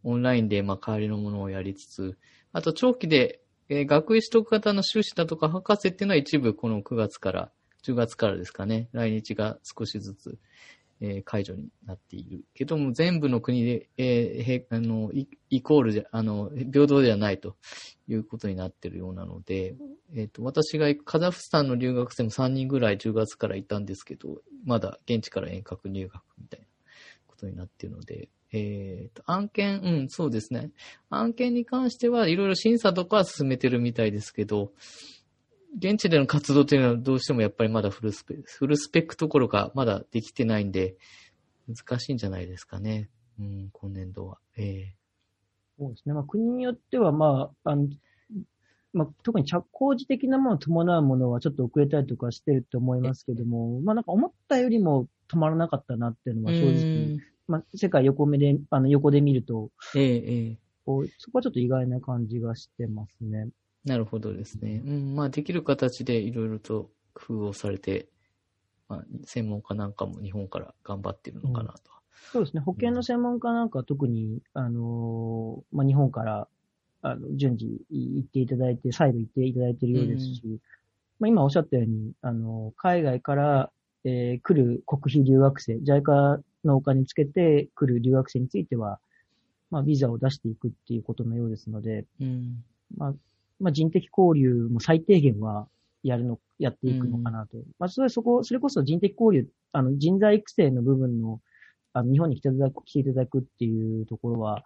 オンラインで、まあ、代わりのものをやりつつ、あと長期で、えー学位取得型の修士だとか博士っていうのは一部この9月から、10月からですかね、来日が少しずつ、えー解除になっている。けども全部の国で、えーへあのイ、イコールじゃ、あの、平等ではないということになっているようなので、えっ、と、私が行くカザフスタンの留学生も3人ぐらい10月からいたんですけど、まだ現地から遠隔入学みたいなことになっているので、えっ、と、案件、うん、そうですね。案件に関してはいろいろ審査とかは進めてるみたいですけど、現地での活動というのはどうしてもやっぱりまだフルスペフルスペックどころかまだできてないんで、難しいんじゃないですかね。うん、今年度は。えそうですね。まあ、国によっては、まあ、あの、まあ、特に着工時的なものを伴うものはちょっと遅れたりとかしてると思いますけども、まあなんか思ったよりも止まらなかったなっていうのえは正直、まあ世界横目で、あの横で見ると、ええええそこはちょっと意外な感じがしてますね。なるほどですね。うん、まあできる形でいろいろと工夫をされて、まあ専門家なんかも日本から頑張ってるのかなと。そうですね。保険の専門家なんかは特に、あのーまあ日本から、あの、順次行っていただいて、再度行っていただいているようですし、まあ今おっしゃったように、あの、海外から、えー来る国費留学生、JICA のお金つけて来る留学生については、まあビザを出していくっていうことのようですので、うん。まあ、まあ人的交流も最低限はやるの、やっていくのかなと。まあそれそこ、それこそ人的交流、あの人材育成の部分の、あの日本に来ていただく、来ていただくっていうところは、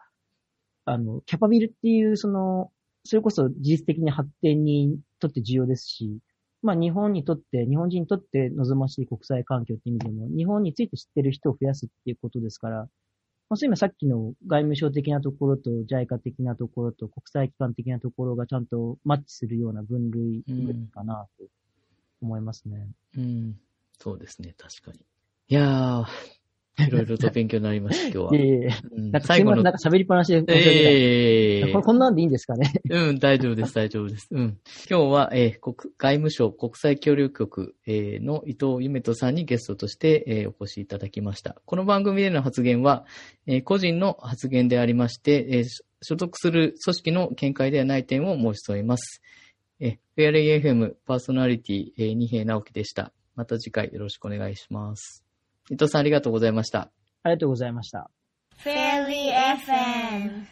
あの、キャパビルっていう、その、それこそ事実的に発展にとって重要ですし、まあ日本にとって、日本人にとって望ましい国際環境っていう意味でも、日本について知ってる人を増やすっていうことですから、まあそういう意味はさっきの外務省的なところと JICA 的なところと国際機関的なところがちゃんとマッチするような分類かなと思いますね。うん。そうですね、確かに。いやー、<laughs> いろいろと勉強になりました、<laughs> 今日は。いえいえ、うんなんかすいません、なんか喋りっぱなしで。ええここんなんでいいんですかね？<laughs> うん、大丈夫です、大丈夫です。うん。今日は、えー国外務省国際協力局、えーの伊藤夢人さんにゲストとして、えーお越しいただきました。この番組での発言は、えー個人の発言でありまして、えー所所属する組織の見解ではない点を申し添えます。え、フェアリー FM パーソナリティ、えー、二平直樹でした。また次回よろしくお願いします。伊藤さんありがとうございました。ありがとうございました。Fairy FM